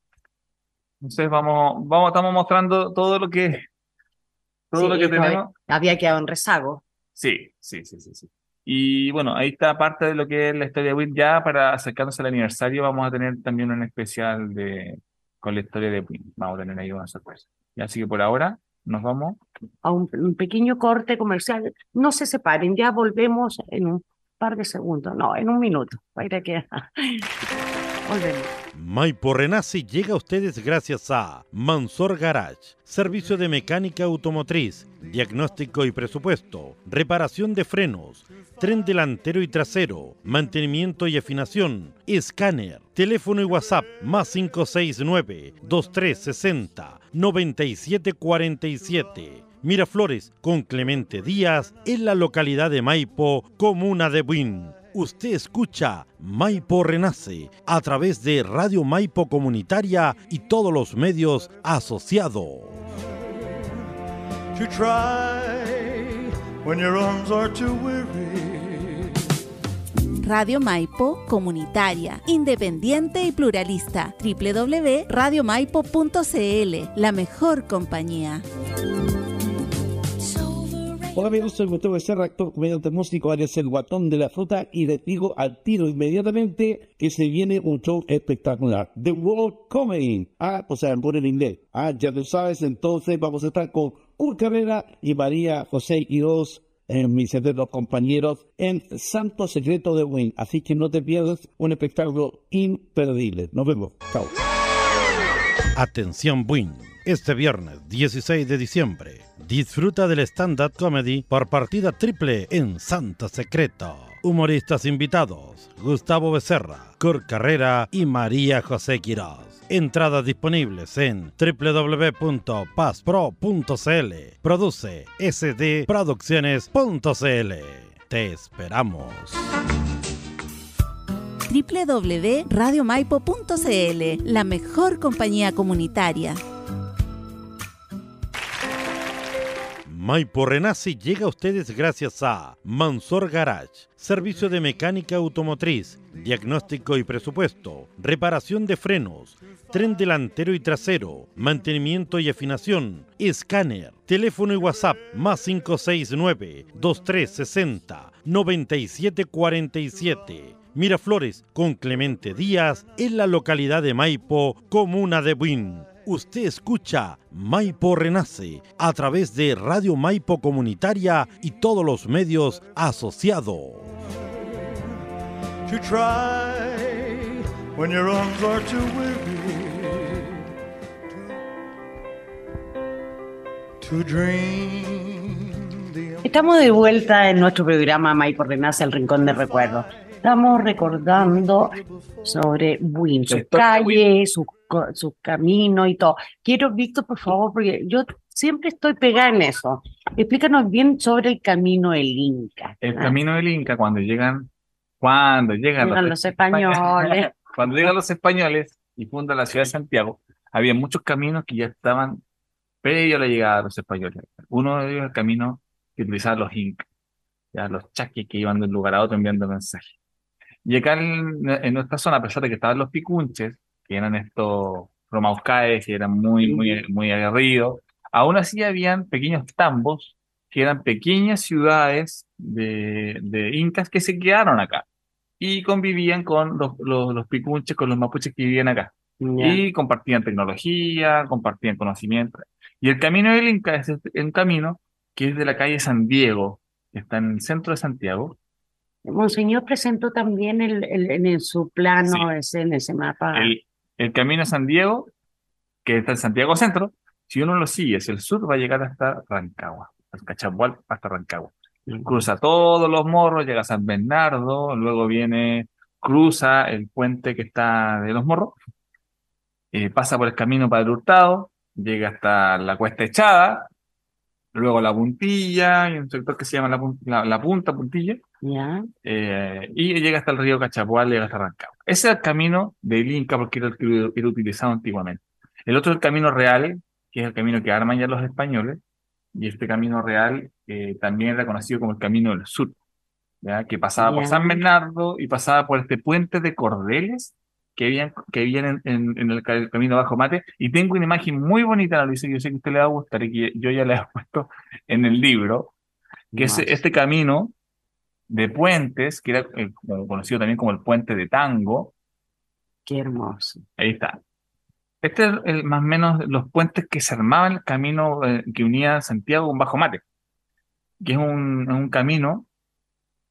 Entonces vamos, vamos, estamos mostrando todo lo que, todo Sí, lo que tenemos. Había quedado en rezago. Sí, sí, sí, sí, sí. Y bueno, ahí está parte de lo que es la historia de Win. Ya para acercarnos al aniversario vamos a tener también un especial de con la historia de Win. Vamos a tener ahí una sorpresa. Y así que por ahora nos vamos. a un, un pequeño corte comercial. No se separen, ya volvemos en un par de segundos, no, en un minuto. Para que volvemos. Maipo Renace llega a ustedes gracias a Mansor Garage, servicio de mecánica automotriz, diagnóstico y presupuesto, reparación de frenos, tren delantero y trasero, mantenimiento y afinación, escáner, teléfono y WhatsApp más 569-2360-9747. Miraflores con Clemente Díaz en la localidad de Maipo, comuna de Buin. Usted escucha Maipo Renace a través de Radio Maipo Comunitaria y todos los medios asociados. to try when your arms are too weary. Radio Maipo Comunitaria, Independiente y Pluralista. www.radiomaipo.cl, la mejor compañía. Hola amigos, soy Gustavo Becerra, actor, comediante músico, alias el guatón de la fruta y les digo al tiro inmediatamente que se viene un show espectacular. The World Comedy. Ah, o sea, en inglés. Ah, ya tú sabes, entonces vamos a estar con Kurt Carrera y María José Quiroz, eh, mis eternos compañeros, en Santo Secreto de Wayne. Así que no te pierdas un espectáculo imperdible. Nos vemos. Chao. Atención Buin. Este viernes 16 de diciembre, disfruta del stand-up comedy por partida triple en Santa Secreto. Humoristas invitados: Gustavo Becerra, Kurt Carrera y María José Quiroz. Entradas disponibles en www.paspro.cl. Produce sdproducciones.cl. Te esperamos. www.radiomaipo.cl, la mejor compañía comunitaria. Maipo Renace llega a ustedes gracias a Mansor Garage, servicio de mecánica automotriz, diagnóstico y presupuesto, reparación de frenos, tren delantero y trasero, mantenimiento y afinación, escáner, teléfono y WhatsApp más 569-2360-9747. Miraflores con Clemente Díaz en la localidad de Maipo, comuna de Buin. Usted escucha Maipo Renace a través de Radio Maipo Comunitaria y todos los medios asociados. To try when your arms are too weary. To dream the Estamos de vuelta en nuestro programa Maipo Renace, el Rincón de Recuerdo. Estamos recordando sobre de calles, sus sus caminos y todo. Quiero, Víctor, por favor, porque yo siempre estoy pegada en eso. Explícanos bien sobre el camino del Inca. El Ah, camino del Inca, cuando llegan, cuando llegan, llegan los españoles. cuando llegan los españoles y fundan la ciudad de Santiago, había muchos caminos que ya estaban previo a la llegada de los españoles. Uno de ellos el camino que utilizaban los incas, ya los chaquis que iban de un lugar a otro enviando mensajes. Y acá en, en nuestra zona, a pesar de que estaban los picunches, que eran estos romauscaes, que eran muy, muy, muy aguerridos, aún así habían pequeños tambos, que eran pequeñas ciudades de, de incas que se quedaron acá y convivían con los, los, los picunches, con los mapuches que vivían acá. Ya. Y compartían tecnología, compartían conocimiento. Y el camino del Inca es este- un camino que es de la calle San Diego, que está en el centro de Santiago. Monseñor presentó también el, el- en su plano, ese, en ese mapa. El, el camino a San Diego, que está en Santiago Centro, si uno lo sigue hacia el sur, va a llegar hasta Rancagua, hasta Cachapual, hasta Rancagua. Cruza todos los morros, llega a San Bernardo, luego viene, cruza el puente que está de los morros, eh, pasa por el camino Padre Hurtado, llega hasta la Cuesta Echada, luego la Puntilla, y un sector que se llama la, Pun- la- la Punta, Puntilla, eh, y llega hasta el río Cachapual, llega hasta Rancagua. Ese es el camino del Inca porque era el que era utilizado antiguamente. El otro es el camino real, que es el camino que arman ya los españoles, y este camino real eh, también era conocido como el camino del sur, ¿ya? que pasaba por. San Bernardo y pasaba por este puente de Cordeles que habían, que habían en, en- en el, ca- el camino Bajo Mate. Y tengo una imagen muy bonita, Ana Luisa, que yo sé que a usted le va a gustar y que yo ya le he puesto en el libro, que es este camino de puentes, que era eh, conocido también como el puente de Tango. Qué hermoso. Ahí está. Este es el, más o menos los puentes que se armaban el camino eh, que unía Santiago con Bajo Mate, que es un, un camino,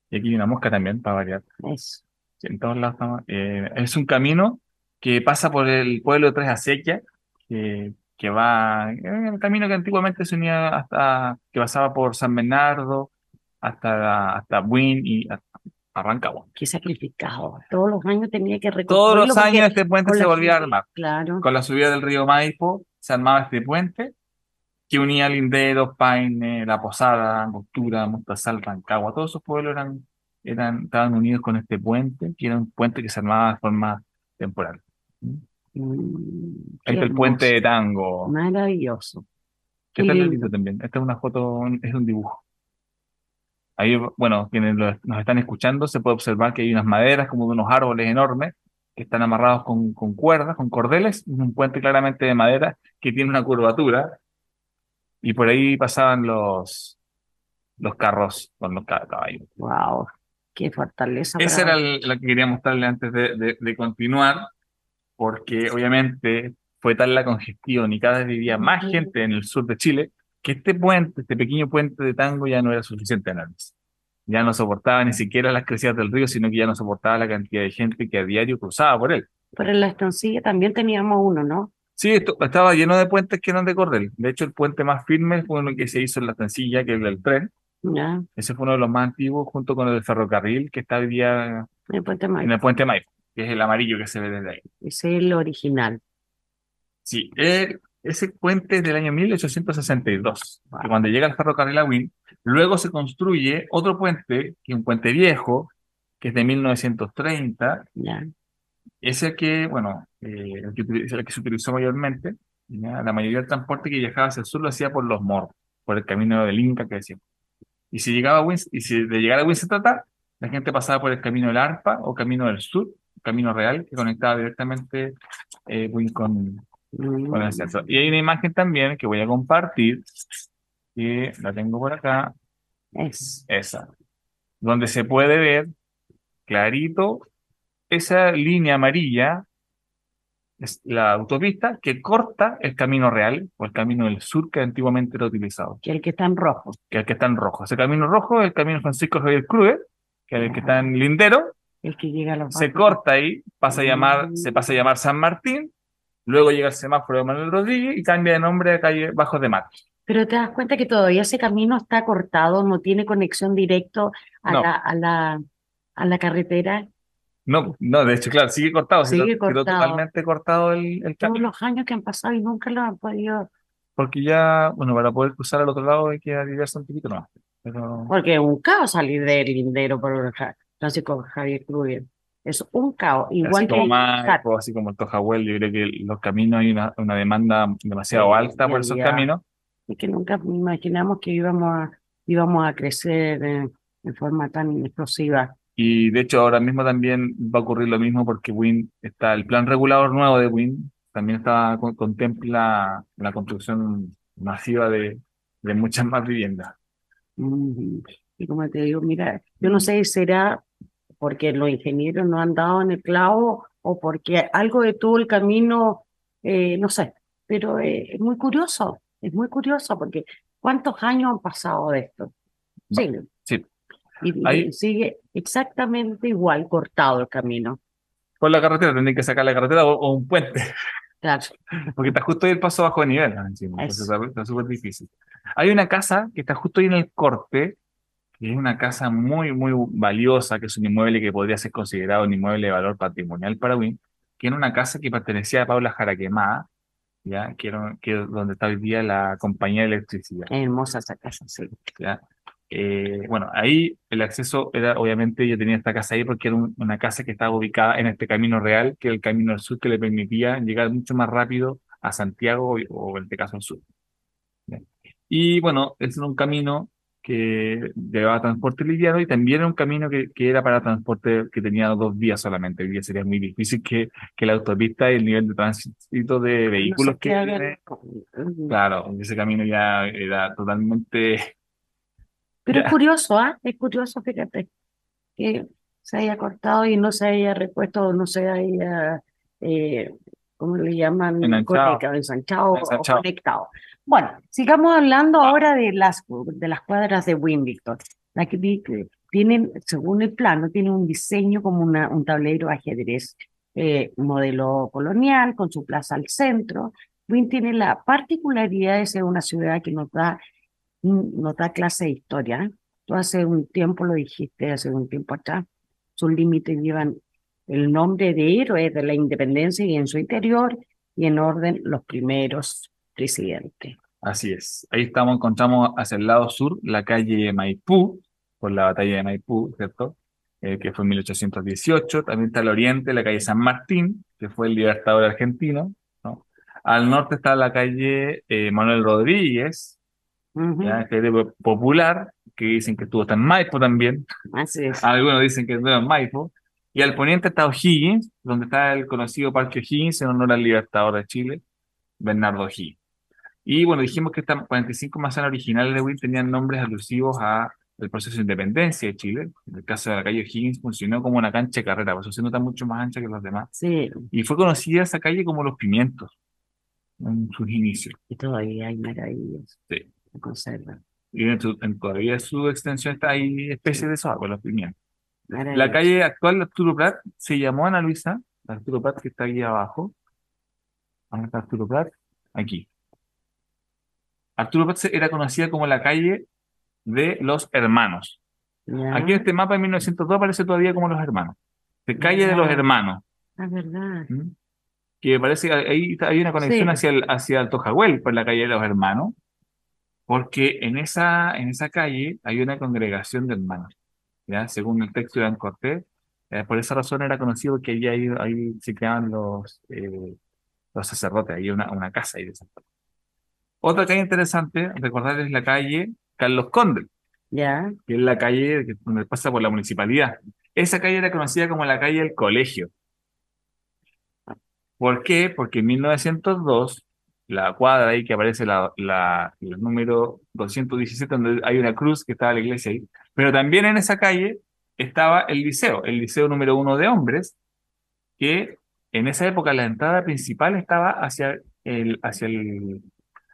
y aquí hay una mosca también, para variar, sí, en todos lados estamos, eh, es un camino que pasa por el pueblo de Tres Acequias, que, que va, eh, el camino que antiguamente se unía hasta, que pasaba por San Bernardo, hasta, hasta Buin y hasta Rancagua. Qué sacrificado. Todos los años tenía que Todos los años este puente se volvía a armar. Claro. Con la subida del río Maipo se armaba este puente que unía Linderos, Paine, La Posada, Angostura, Mostazal, Rancagua. Todos esos pueblos eran, eran, estaban unidos con este puente, que era un puente que se armaba de forma temporal. Mm, está el puente de. Tango. Maravilloso. Que está lindo también. Esta es una foto, es un dibujo. Ahí, bueno, quienes lo- nos están escuchando, se puede observar que hay unas maderas como de unos árboles enormes que están amarrados con, con cuerdas, con cordeles, un puente claramente de madera que tiene una curvatura y por ahí pasaban los, los carros con los ca- caballos. Wow, qué fortaleza. Esa para- era la que quería mostrarle antes de, de- de continuar, porque obviamente fue tal la congestión y cada vez vivía más gente en el sur de Chile, que este puente, este pequeño puente de Tango ya no era suficiente análisis. Ya no soportaba ni siquiera las crecidas del río, sino que ya no soportaba la cantidad de gente que a diario cruzaba por él. Pero en la estancilla también teníamos uno, ¿no? Sí, esto, estaba lleno de puentes que eran de cordel. De hecho, el puente más firme fue uno que se hizo en la estancilla, que es el del tren. Ya, Ese fue uno de los más antiguos, junto con el del ferrocarril, que está hoy día el puente en el puente Maipo, que es el amarillo que se ve desde ahí. Ese es el original. Sí, el- ese puente es del año 1862, que cuando llega el ferrocarril a Wynn, luego se construye otro puente, que es un puente viejo, que es de 1930, Ya, ese que, bueno, eh, el que, el que se utilizó mayormente, ¿ya? La mayoría del transporte que viajaba hacia el sur lo hacía por los morros, por el camino del Inca que decíamos. Y si llegaba a Wynn, y si de llegar a Wynn se trata, la gente pasaba por el camino del Arpa o camino del sur, camino real, que conectaba directamente eh, Wynn con, con el Mm, centro. Y hay una imagen también que voy a compartir, que la tengo por acá, es. esa, donde se puede ver clarito esa línea amarilla, es la autopista que corta el camino real o el camino del sur que antiguamente era utilizado, Que el que está en rojo. que el que está en rojo. Ese camino rojo es el camino Francisco Javier Cruz, que es el que está en Lindero, El que llega a los se barcos. corta ahí, pasa a llamar, se pasa a llamar San Martín, luego llega el semáforo de Manuel Rodríguez y cambia de nombre a calle Bajos de Matos. Pero te das cuenta que todavía ese camino está cortado, no tiene conexión directo a No. la, a la, a la carretera. No, no, de hecho, claro, sigue cortado, Sigue quedó- quedó cortado. totalmente cortado el, el Todos camino, los años que han pasado y nunca lo han podido. porque ya, bueno, para poder cruzar al otro lado hay que aliviarse un poquito más. Pero Porque es un caos salir del lindero por Francisco Javier Cruz. Es un caos. Igual así que como Maipo, Cat. así como el Tojahuel, yo creo que los caminos hay una, una demanda demasiado Sí, alta por esos caminos. y que nunca imaginamos que íbamos a, íbamos a crecer eh, de forma tan explosiva. Y de hecho ahora mismo también va a ocurrir lo mismo porque Win está, el plan regulador nuevo de Win también está, con- contempla la construcción masiva de, de muchas más viviendas. Y como te digo, mira, yo no sé si será porque los ingenieros no han dado en el clavo o porque algo de todo el camino, eh, no sé, pero eh, es muy curioso, es muy curioso porque ¿cuántos años han pasado de esto? Sí, Sí, y, sigue exactamente igual cortado el camino. por la carretera, tendrán que sacar la carretera o, o un puente, Claro, porque está justo ahí el paso bajo de nivel, encima, entonces está súper difícil. Hay una casa que está justo ahí en el corte, es una casa muy, muy valiosa, que es un inmueble que podría ser considerado un inmueble de valor patrimonial para Win, que era una casa que pertenecía a Paula Jaraquemada, ¿ya? Que, era- que es donde está hoy día la compañía de electricidad. es hermosa esa casa, sí. ¿ya? Eh, bueno, ahí el acceso era, obviamente, yo tenía esta casa ahí porque era un- una casa que estaba ubicada en este camino real, que era el camino al sur que le permitía llegar mucho más rápido a Santiago y- o en este caso al sur. ¿ya? Y bueno, era un camino que llevaba transporte liviano y también era un camino que, que era para transporte que tenía dos vías solamente. Hoy día sería muy difícil que, que la autopista y el nivel de tránsito de vehículos No sé que tiene, claro, ese camino ya era totalmente Pero Ya. es curioso, ¿ah? Es curioso, fíjate, que se haya cortado y no se haya repuesto, o no se haya, eh, ¿cómo le llaman? Enganchado. Conectado, ensanchado o Ensanchado. conectado. Bueno, sigamos hablando ahora de las, de las cuadras de que tienen, según el plano, tienen un diseño como una, un tablero ajedrez, eh, modelo colonial, con su plaza al centro. Wynn tiene la particularidad de ser una ciudad que nos da mm, nos da clase de historia. Tú hace un tiempo lo dijiste, hace un tiempo atrás, sus límites llevan el nombre de héroes de la independencia y en su interior y en orden los primeros presidentes. Así es. Ahí estamos, encontramos hacia el lado sur la calle Maipú, por la batalla de Maipú, ¿cierto? Eh, que fue en 1818. También está al oriente la calle San Martín, que fue el libertador argentino, ¿no? Al norte está la calle eh, Manuel Rodríguez, es de popular, que dicen que estuvo hasta en Maipo también. Así es. Algunos dicen que estuvo en Maipo. Y al poniente está O'Higgins, donde está el conocido Parque O'Higgins en honor al libertador de Chile, Bernardo O'Higgins. Y bueno, dijimos que estas 45 manzanas originales de Wynn tenían nombres alusivos a el proceso de independencia de Chile. En el caso de la calle O'Higgins funcionó como una cancha de carrera, por eso se nota mucho más ancha que los demás. Sí, Y fue conocida esa calle como Los Pimientos en sus inicios. y todavía hay maravillas. Sí. Se conservan. Y en, su- en todavía su extensión está ahí especies de esos Los Pimientos. La calle actual de Arturo Prat se llamó Ana Luisa, Arturo Prat que está ahí abajo. ¿Dónde está Arturo Prat? Aquí. Arturo Prat se- era conocida como la calle de los hermanos. Aquí en este mapa de 1902 aparece todavía como los hermanos. De calle de los hermanos. Ah, verdad. ¿m? Que parece que ahí hay una conexión Sí. hacia el, hacia Alto Jahuel, por la calle de los hermanos, porque en esa, en esa calle hay una congregación de hermanos, ¿ya? Según el texto de Dan Cortés, eh, por esa razón era conocido que allí ahí, ahí se creaban los, eh, los sacerdotes, hay una, una casa ahí de sacerdotes. Otra calle interesante, recordar es la calle Carlos Conde, Ya. que es la calle donde pasa por la municipalidad. Esa calle era conocida como la calle del colegio. ¿Por qué? Porque en 1902, la cuadra ahí que aparece la, la- el número 217, donde hay una cruz que estaba la iglesia ahí, pero también en esa calle estaba el liceo, el liceo número uno de hombres, que en esa época la entrada principal estaba hacia el, hacia el,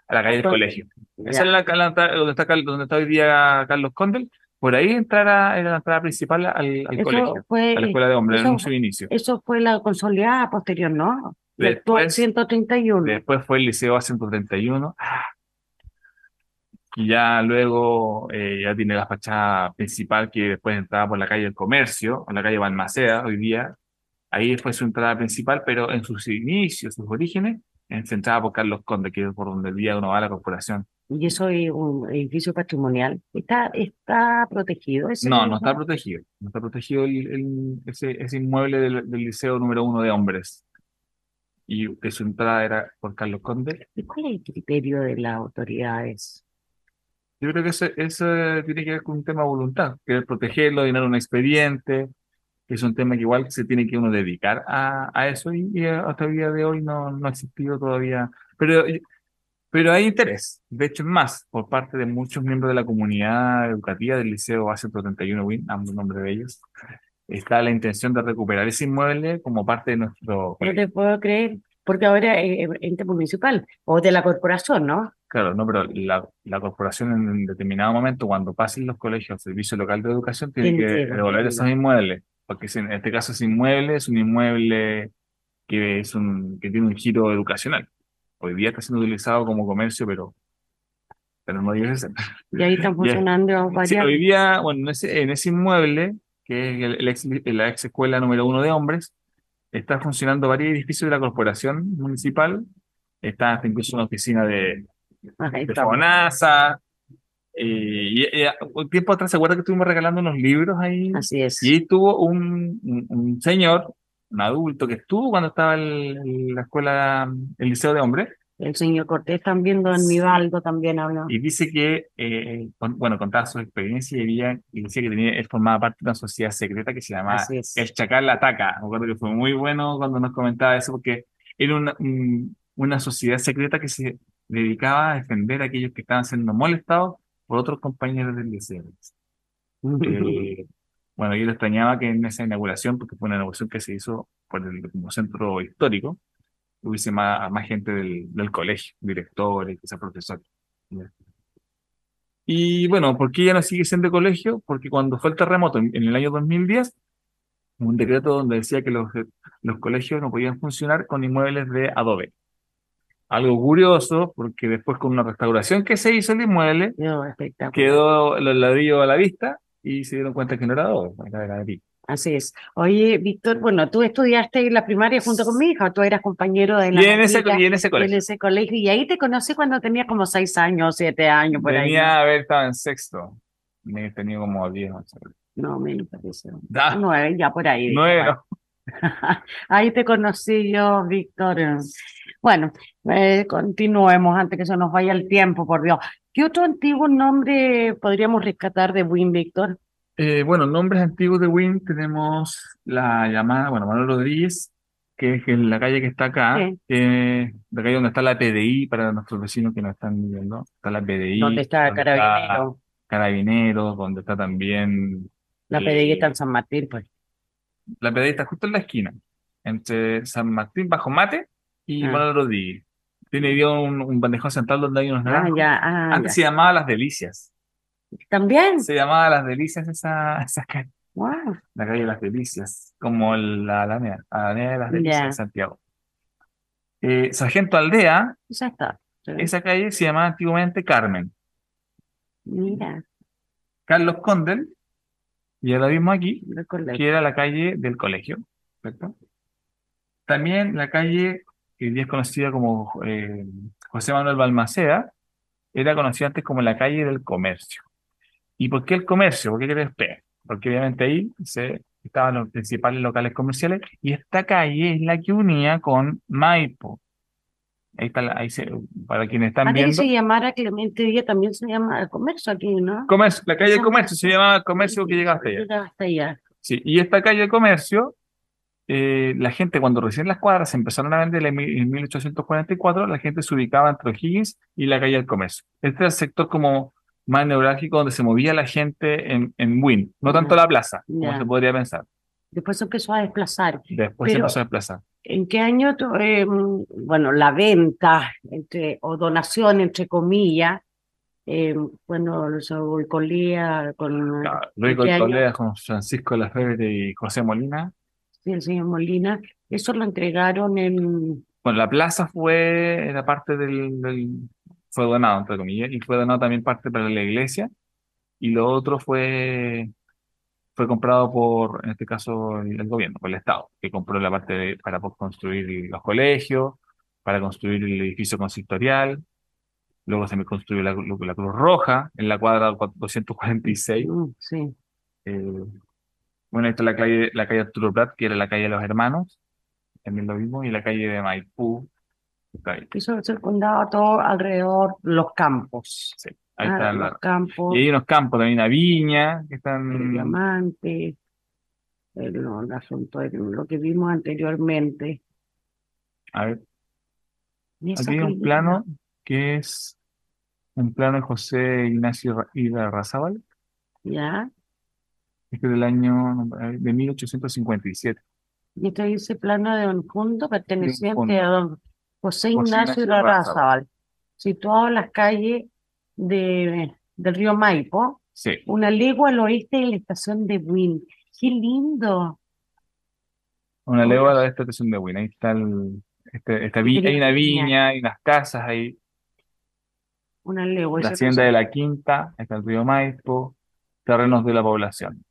a la calle del colegio. Esa es la, la donde está, donde está hoy día Carlos Condel. Por ahí entrara, era la entrada principal al, al Eso colegio, fue, a la escuela de hombres, eso- en su inicio. eso fue la consolidada posterior, ¿no? La actual Después- 131. Después fue el Liceo A131. Y ya luego eh, ya tiene la fachada principal que después entraba por la calle del Comercio, o la calle Balmaceda hoy día. Ahí fue su entrada principal, pero en sus inicios, sus orígenes, se entraba por Carlos Conde, que es por donde el día uno va a la corporación. Y eso es un edificio patrimonial. ¿Está, está protegido ese No, no está protegido. No está protegido el, el- ese, ese inmueble del, del Liceo número uno de hombres. Y que su entrada era por Carlos Conde. ¿Y cuál es el criterio de las autoridades? Yo creo que eso, eso tiene que ver con un tema de voluntad, querer protegerlo, llenar un expediente, que es un tema que igual se tiene que uno dedicar a, a eso y, y hasta el día de hoy no, no ha existido todavía. Pero, pero hay interés, de hecho es más, por parte de muchos miembros de la comunidad educativa del Liceo A131 WIN, ambos nombres de ellos, está la intención de recuperar ese inmueble como parte de nuestro... No te puedo creer, porque ahora es ente municipal o de la corporación, ¿no? Claro, no, pero la, la corporación en determinado momento, cuando pasen los colegios al servicio local de educación, tiene que devolver esos inmuebles, porque en este caso ese inmueble es un inmueble que, es un, que tiene un giro educacional. Hoy día está siendo utilizado como comercio, pero, pero no debe ser. Y ahí están funcionando Sí, varias. hoy día, bueno, en ese, en ese inmueble, que es el, el ex- la ex escuela número uno de hombres, está funcionando varios edificios de la corporación municipal. Está hasta incluso una oficina de, de. FONASA. Eh, y, y un tiempo atrás, ¿se acuerda que estuvimos regalando unos libros ahí? Así es. Y ahí tuvo un, un, un señor, un adulto que estuvo cuando estaba en, la escuela, el liceo de hombres, El señor Cortés también, don Nivaldo también habló. y dice que, eh, con- bueno, contaba su experiencia y, había- y decía que tenía, él formaba parte de una sociedad secreta que se llamaba. El Chacal Ataca. Me acuerdo que fue muy bueno cuando nos comentaba eso, porque era una, un- una sociedad secreta que se dedicaba a defender a aquellos que estaban siendo molestados por otros compañeros del liceo. Eh, bueno, yo le extrañaba que en esa inauguración, porque fue una inauguración que se hizo por el como centro histórico, hubiese más, más gente del, del colegio, directores, quizás profesores. Y bueno, ¿por qué ya no sigue siendo colegio? Porque cuando fue el terremoto en, en el año 2010, hubo un decreto donde decía que los, los colegios no podían funcionar con inmuebles de adobe. Algo curioso, porque después con una restauración que se hizo el inmueble, Quedó espectacular. quedó el ladrillo a la vista y se dieron cuenta que no era adobe, era de ladrillo. Así es. Oye, Víctor, bueno, tú estudiaste en la primaria junto con mi hija, tú eras compañero de la Y en ese, y en ese en colegio. ese colegio, y ahí te conocí cuando tenía como seis años, siete años, por ahí. Venía a haber estado en sexto. Tenía como 10, 11. No, me parece. Nueve, ya por ahí. nueve, no. Ahí te conocí yo, Víctor. Bueno, eh, continuemos antes que se nos vaya el tiempo, por Dios. ¿Qué otro antiguo nombre podríamos rescatar de Win, Víctor? Eh, bueno, nombres antiguos de Win tenemos la llamada, bueno, Manuel Rodríguez, que es en la calle que está acá, Sí. la calle donde está la PDI para nuestros vecinos que nos están viendo. Está la PDI, ¿Dónde está donde Carabinero? Carabineros, donde está también La eh, PDI está en San Martín, pues. La PDI está justo en la esquina, entre San Martín, Bajo Mate y Ah. Manuel Rodríguez. Tiene ahí un, un bandejón central donde hay unos Ah, naranjos. ya, ah, Antes ya. se llamaba Las Delicias. ¿También? Se llamaba Las Delicias esa, esa calle, Wow. la calle de Las Delicias, como la Alameda, Alameda de Las Delicias Ya. en Santiago. Eh, Sargento Aldea, Ya está. Sí. esa calle se llamaba antiguamente Carmen. Mira, Carlos Condel, y ya la vimos aquí, que era la calle del colegio, ¿correcto? También la calle que hoy día es conocida como eh, José Manuel Balmaceda, era conocida antes como la calle del comercio. ¿Y por qué el comercio? ¿Por qué crees? Porque obviamente ahí se, estaban los principales locales comerciales y esta calle es la que unía con Maipo. Ahí está, la- ahí se, para quienes están que viendo. se llamara Clemente Díaz, también se llama comercio aquí, ¿no? Comercio, la calle del Esa- comercio se llamaba comercio que llegaba hasta allá. Llegaba hasta allá. Sí, y esta calle de comercio, eh, la gente cuando recién las cuadras se empezaron a vender en, mi- en 1844, la gente se ubicaba entre O'Higgins y la calle del comercio. Este era el sector como más neurálgico donde se movía la gente en, en Wynn, no tanto la plaza, como se podría pensar. Después se empezó a desplazar. Después se empezó a desplazar. ¿En qué año, eh, bueno, la venta entre, o donación, entre comillas, eh, bueno, se volcolía con Claro, Luis. Colea con Francisco Lafebre y José Molina. Sí, el señor Molina, eso lo entregaron en, Bueno, la plaza fue, era parte del, del- fue donado, entre comillas, y fue donado también parte para la iglesia, y lo otro fue, fue comprado por, en este caso, el, el gobierno, por el Estado, que compró la parte de- para construir los colegios, para construir el edificio consistorial, luego se me construyó la, la Cruz Roja en la cuadra 246, mm, sí, eh, bueno, esta es la calle, la calle Arturo Prat, que era la calle de los hermanos, también lo vimos, y la calle de Maipú, eso circundaba todo alrededor los campos. Sí, ahí Ah, está los la- campos, Y hay unos campos, también una viña, que el están... diamante, el, no, el asunto de lo que vimos anteriormente. A ver, aquí hay un plano que es un plano de José Ignacio Ra- Irarrázaval, Ya, este es del año de 1857. y este dice plano de un punto perteneciente punto. a don José Ignacio Irarrázaval, situado en las calles de, del río Maipo, Sí, una legua al oeste de la estación de Buin. ¡Qué lindo! una legua de esta estación de Buin. Ahí está el, este, esta vi- Tiene hay una viña. viña, hay unas casas ahí, Una legua. la hacienda de la Quinta, ahí está el río Maipo, terrenos de la población.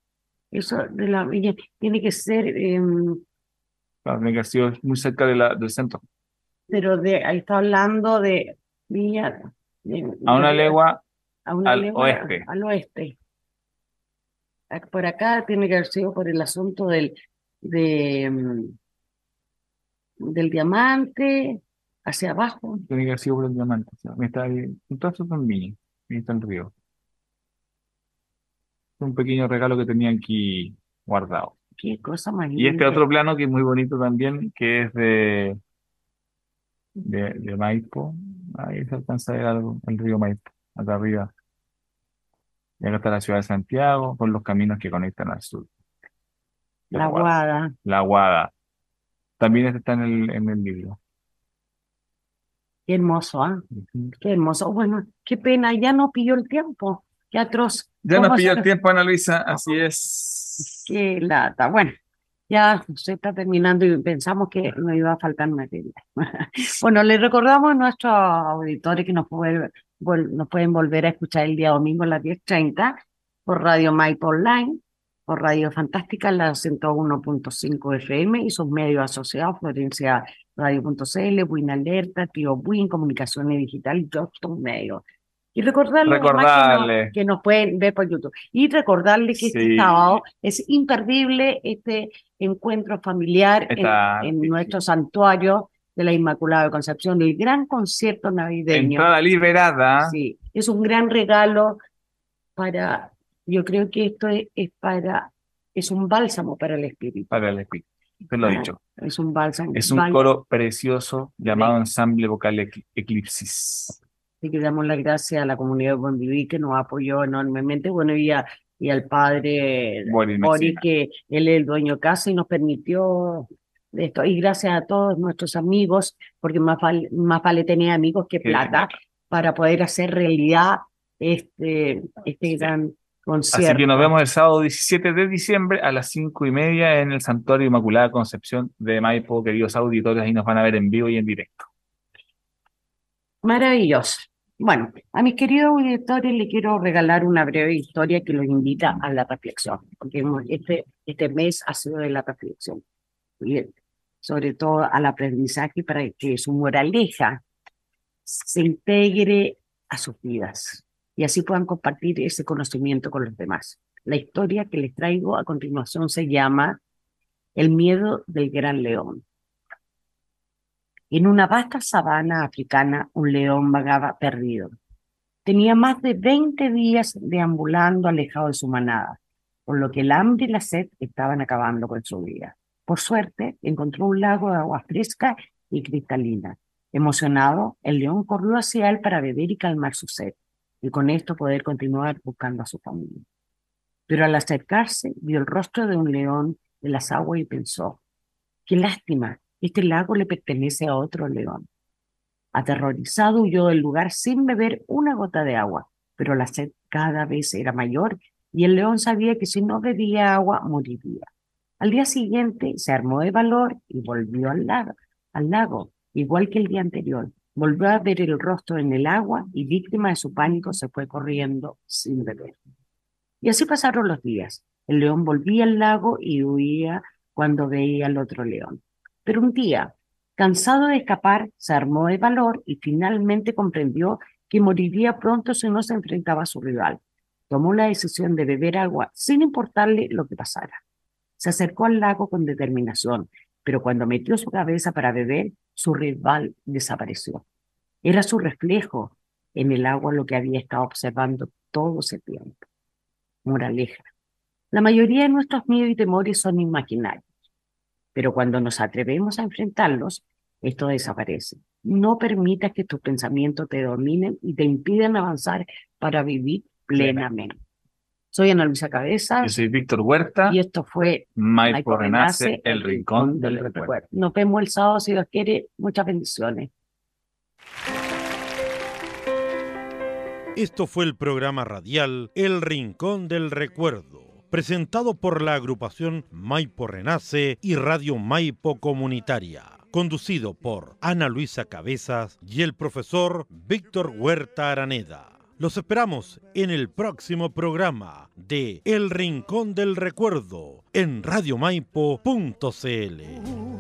Eso de la villa tiene que ser, tiene que haber sido muy cerca de la, del centro. pero de ahí está hablando de Villa. de- A una legua a una al legua oeste. Al oeste. Ah, Por acá tiene que haber sido por el asunto del, de, em, del diamante hacia abajo. Tiene que haber sido por el diamante. está viñas, ahí está el río. Un pequeño regalo que tenía aquí guardado. Qué cosa más Y este linda. otro plano que es muy bonito también, que es de, de, de Maipo. Ahí se alcanza a ver algo, el río Maipo, acá arriba. Y acá está la ciudad de Santiago, con los caminos que conectan al sur. La Guada. La Guada. También este está en el, en el libro. Qué hermoso, ¿ah? Ujú. Qué hermoso. Bueno, qué pena, ya no pilló el tiempo. Qué atroz. Ya nos ¿Cómo pilló el tiempo, Ana Luisa, así es. Qué lata. Bueno, ya se está terminando y pensamos que nos iba a faltar material. Bueno, les recordamos a nuestros auditores que nos, puede- nos pueden volver a escuchar el día domingo a las 10.30 por Radio Maipo Online, por Radio Fantástica, la 101.5 FM y sus medios asociados, Florencia Radio.cl, Win Alerta, Tío Win, Comunicaciones Digital y Johnston Medios. Y recordarles además que nos- Recordarle. que nos pueden ver por YouTube. Y recordarles que este sábado es imperdible este encuentro familiar en, Está- en sí, nuestro santuario de la Inmaculada de Concepción, el gran concierto navideño. Entrada liberada. Sí, es un gran regalo para, yo creo que esto es, es para, es un bálsamo para el espíritu. Para el espíritu. Usted lo ha dicho. Es un bálsamo. Es un coro precioso llamado Ensamble Vocal Ecl- Eclipsis. Así que damos las gracias a la comunidad de Buen Vivir que nos apoyó enormemente, bueno, y, a- y al padre Messina. que él es el dueño de casa y nos permitió esto. Y gracias a todos nuestros amigos, porque más vale, más vale tener amigos que plata para poder hacer realidad este, este gran concierto. Así que nos vemos el sábado 17 de diciembre a las cinco y media en el Santuario Inmaculada Concepción de Maipo, queridos auditores, ahí nos van a ver en vivo y en directo. Maravilloso. Bueno, a mis queridos auditores les quiero regalar una breve historia que los invita a la reflexión, porque este, este mes ha sido de la reflexión, sobre todo al aprendizaje para que su moraleja se integre a sus vidas y así puedan compartir ese conocimiento con los demás. La historia que les traigo a continuación se llama El miedo del gran león. En una vasta sabana africana, un león vagaba perdido. Tenía más de 20 días deambulando alejado de su manada, por lo que el hambre y la sed estaban acabando con su vida. Por suerte, encontró un lago de agua fresca y cristalina. Emocionado, el león corrió hacia él para beber y calmar su sed, y con esto poder continuar buscando a su familia. Pero al acercarse, vio el rostro de un león de las aguas y pensó, qué lástima, este lago le pertenece a otro león. Aterrorizado huyó del lugar sin beber una gota de agua, pero la sed cada vez era mayor y el león sabía que si no bebía agua moriría. Al día siguiente se armó de valor y volvió al lago, al lago, igual que el día anterior. Volvió a ver el rostro en el agua y víctima de su pánico se fue corriendo sin beber. Y así pasaron los días. El león volvía al lago y huía cuando veía al otro león. Pero un día, cansado de escapar, se armó de valor y finalmente comprendió que moriría pronto si no se enfrentaba a su rival. Tomó la decisión de beber agua sin importarle lo que pasara. Se acercó al lago con determinación, pero cuando metió su cabeza para beber, su rival desapareció. Era su reflejo en el agua lo que había estado observando todo ese tiempo. Moraleja. La mayoría de nuestros miedos y temores son imaginarios, pero cuando nos atrevemos a enfrentarlos, esto desaparece. No permitas que tus pensamientos te dominen y te impidan avanzar para vivir plenamente. Soy Ana Luisa Cabeza Yo soy Víctor Huerta, y esto fue Maipo Maipo Renace, el rincón del recuerdo. Nos vemos el sábado si Dios quiere. Muchas bendiciones. Esto fue el programa radial El Rincón del Recuerdo, presentado por la agrupación Maipo Renace y Radio Maipo Comunitaria, conducido por Ana Luisa Cabezas y el profesor Víctor Huerta Araneda. Los esperamos en el próximo programa de El Rincón del Recuerdo en radiomaipo.cl.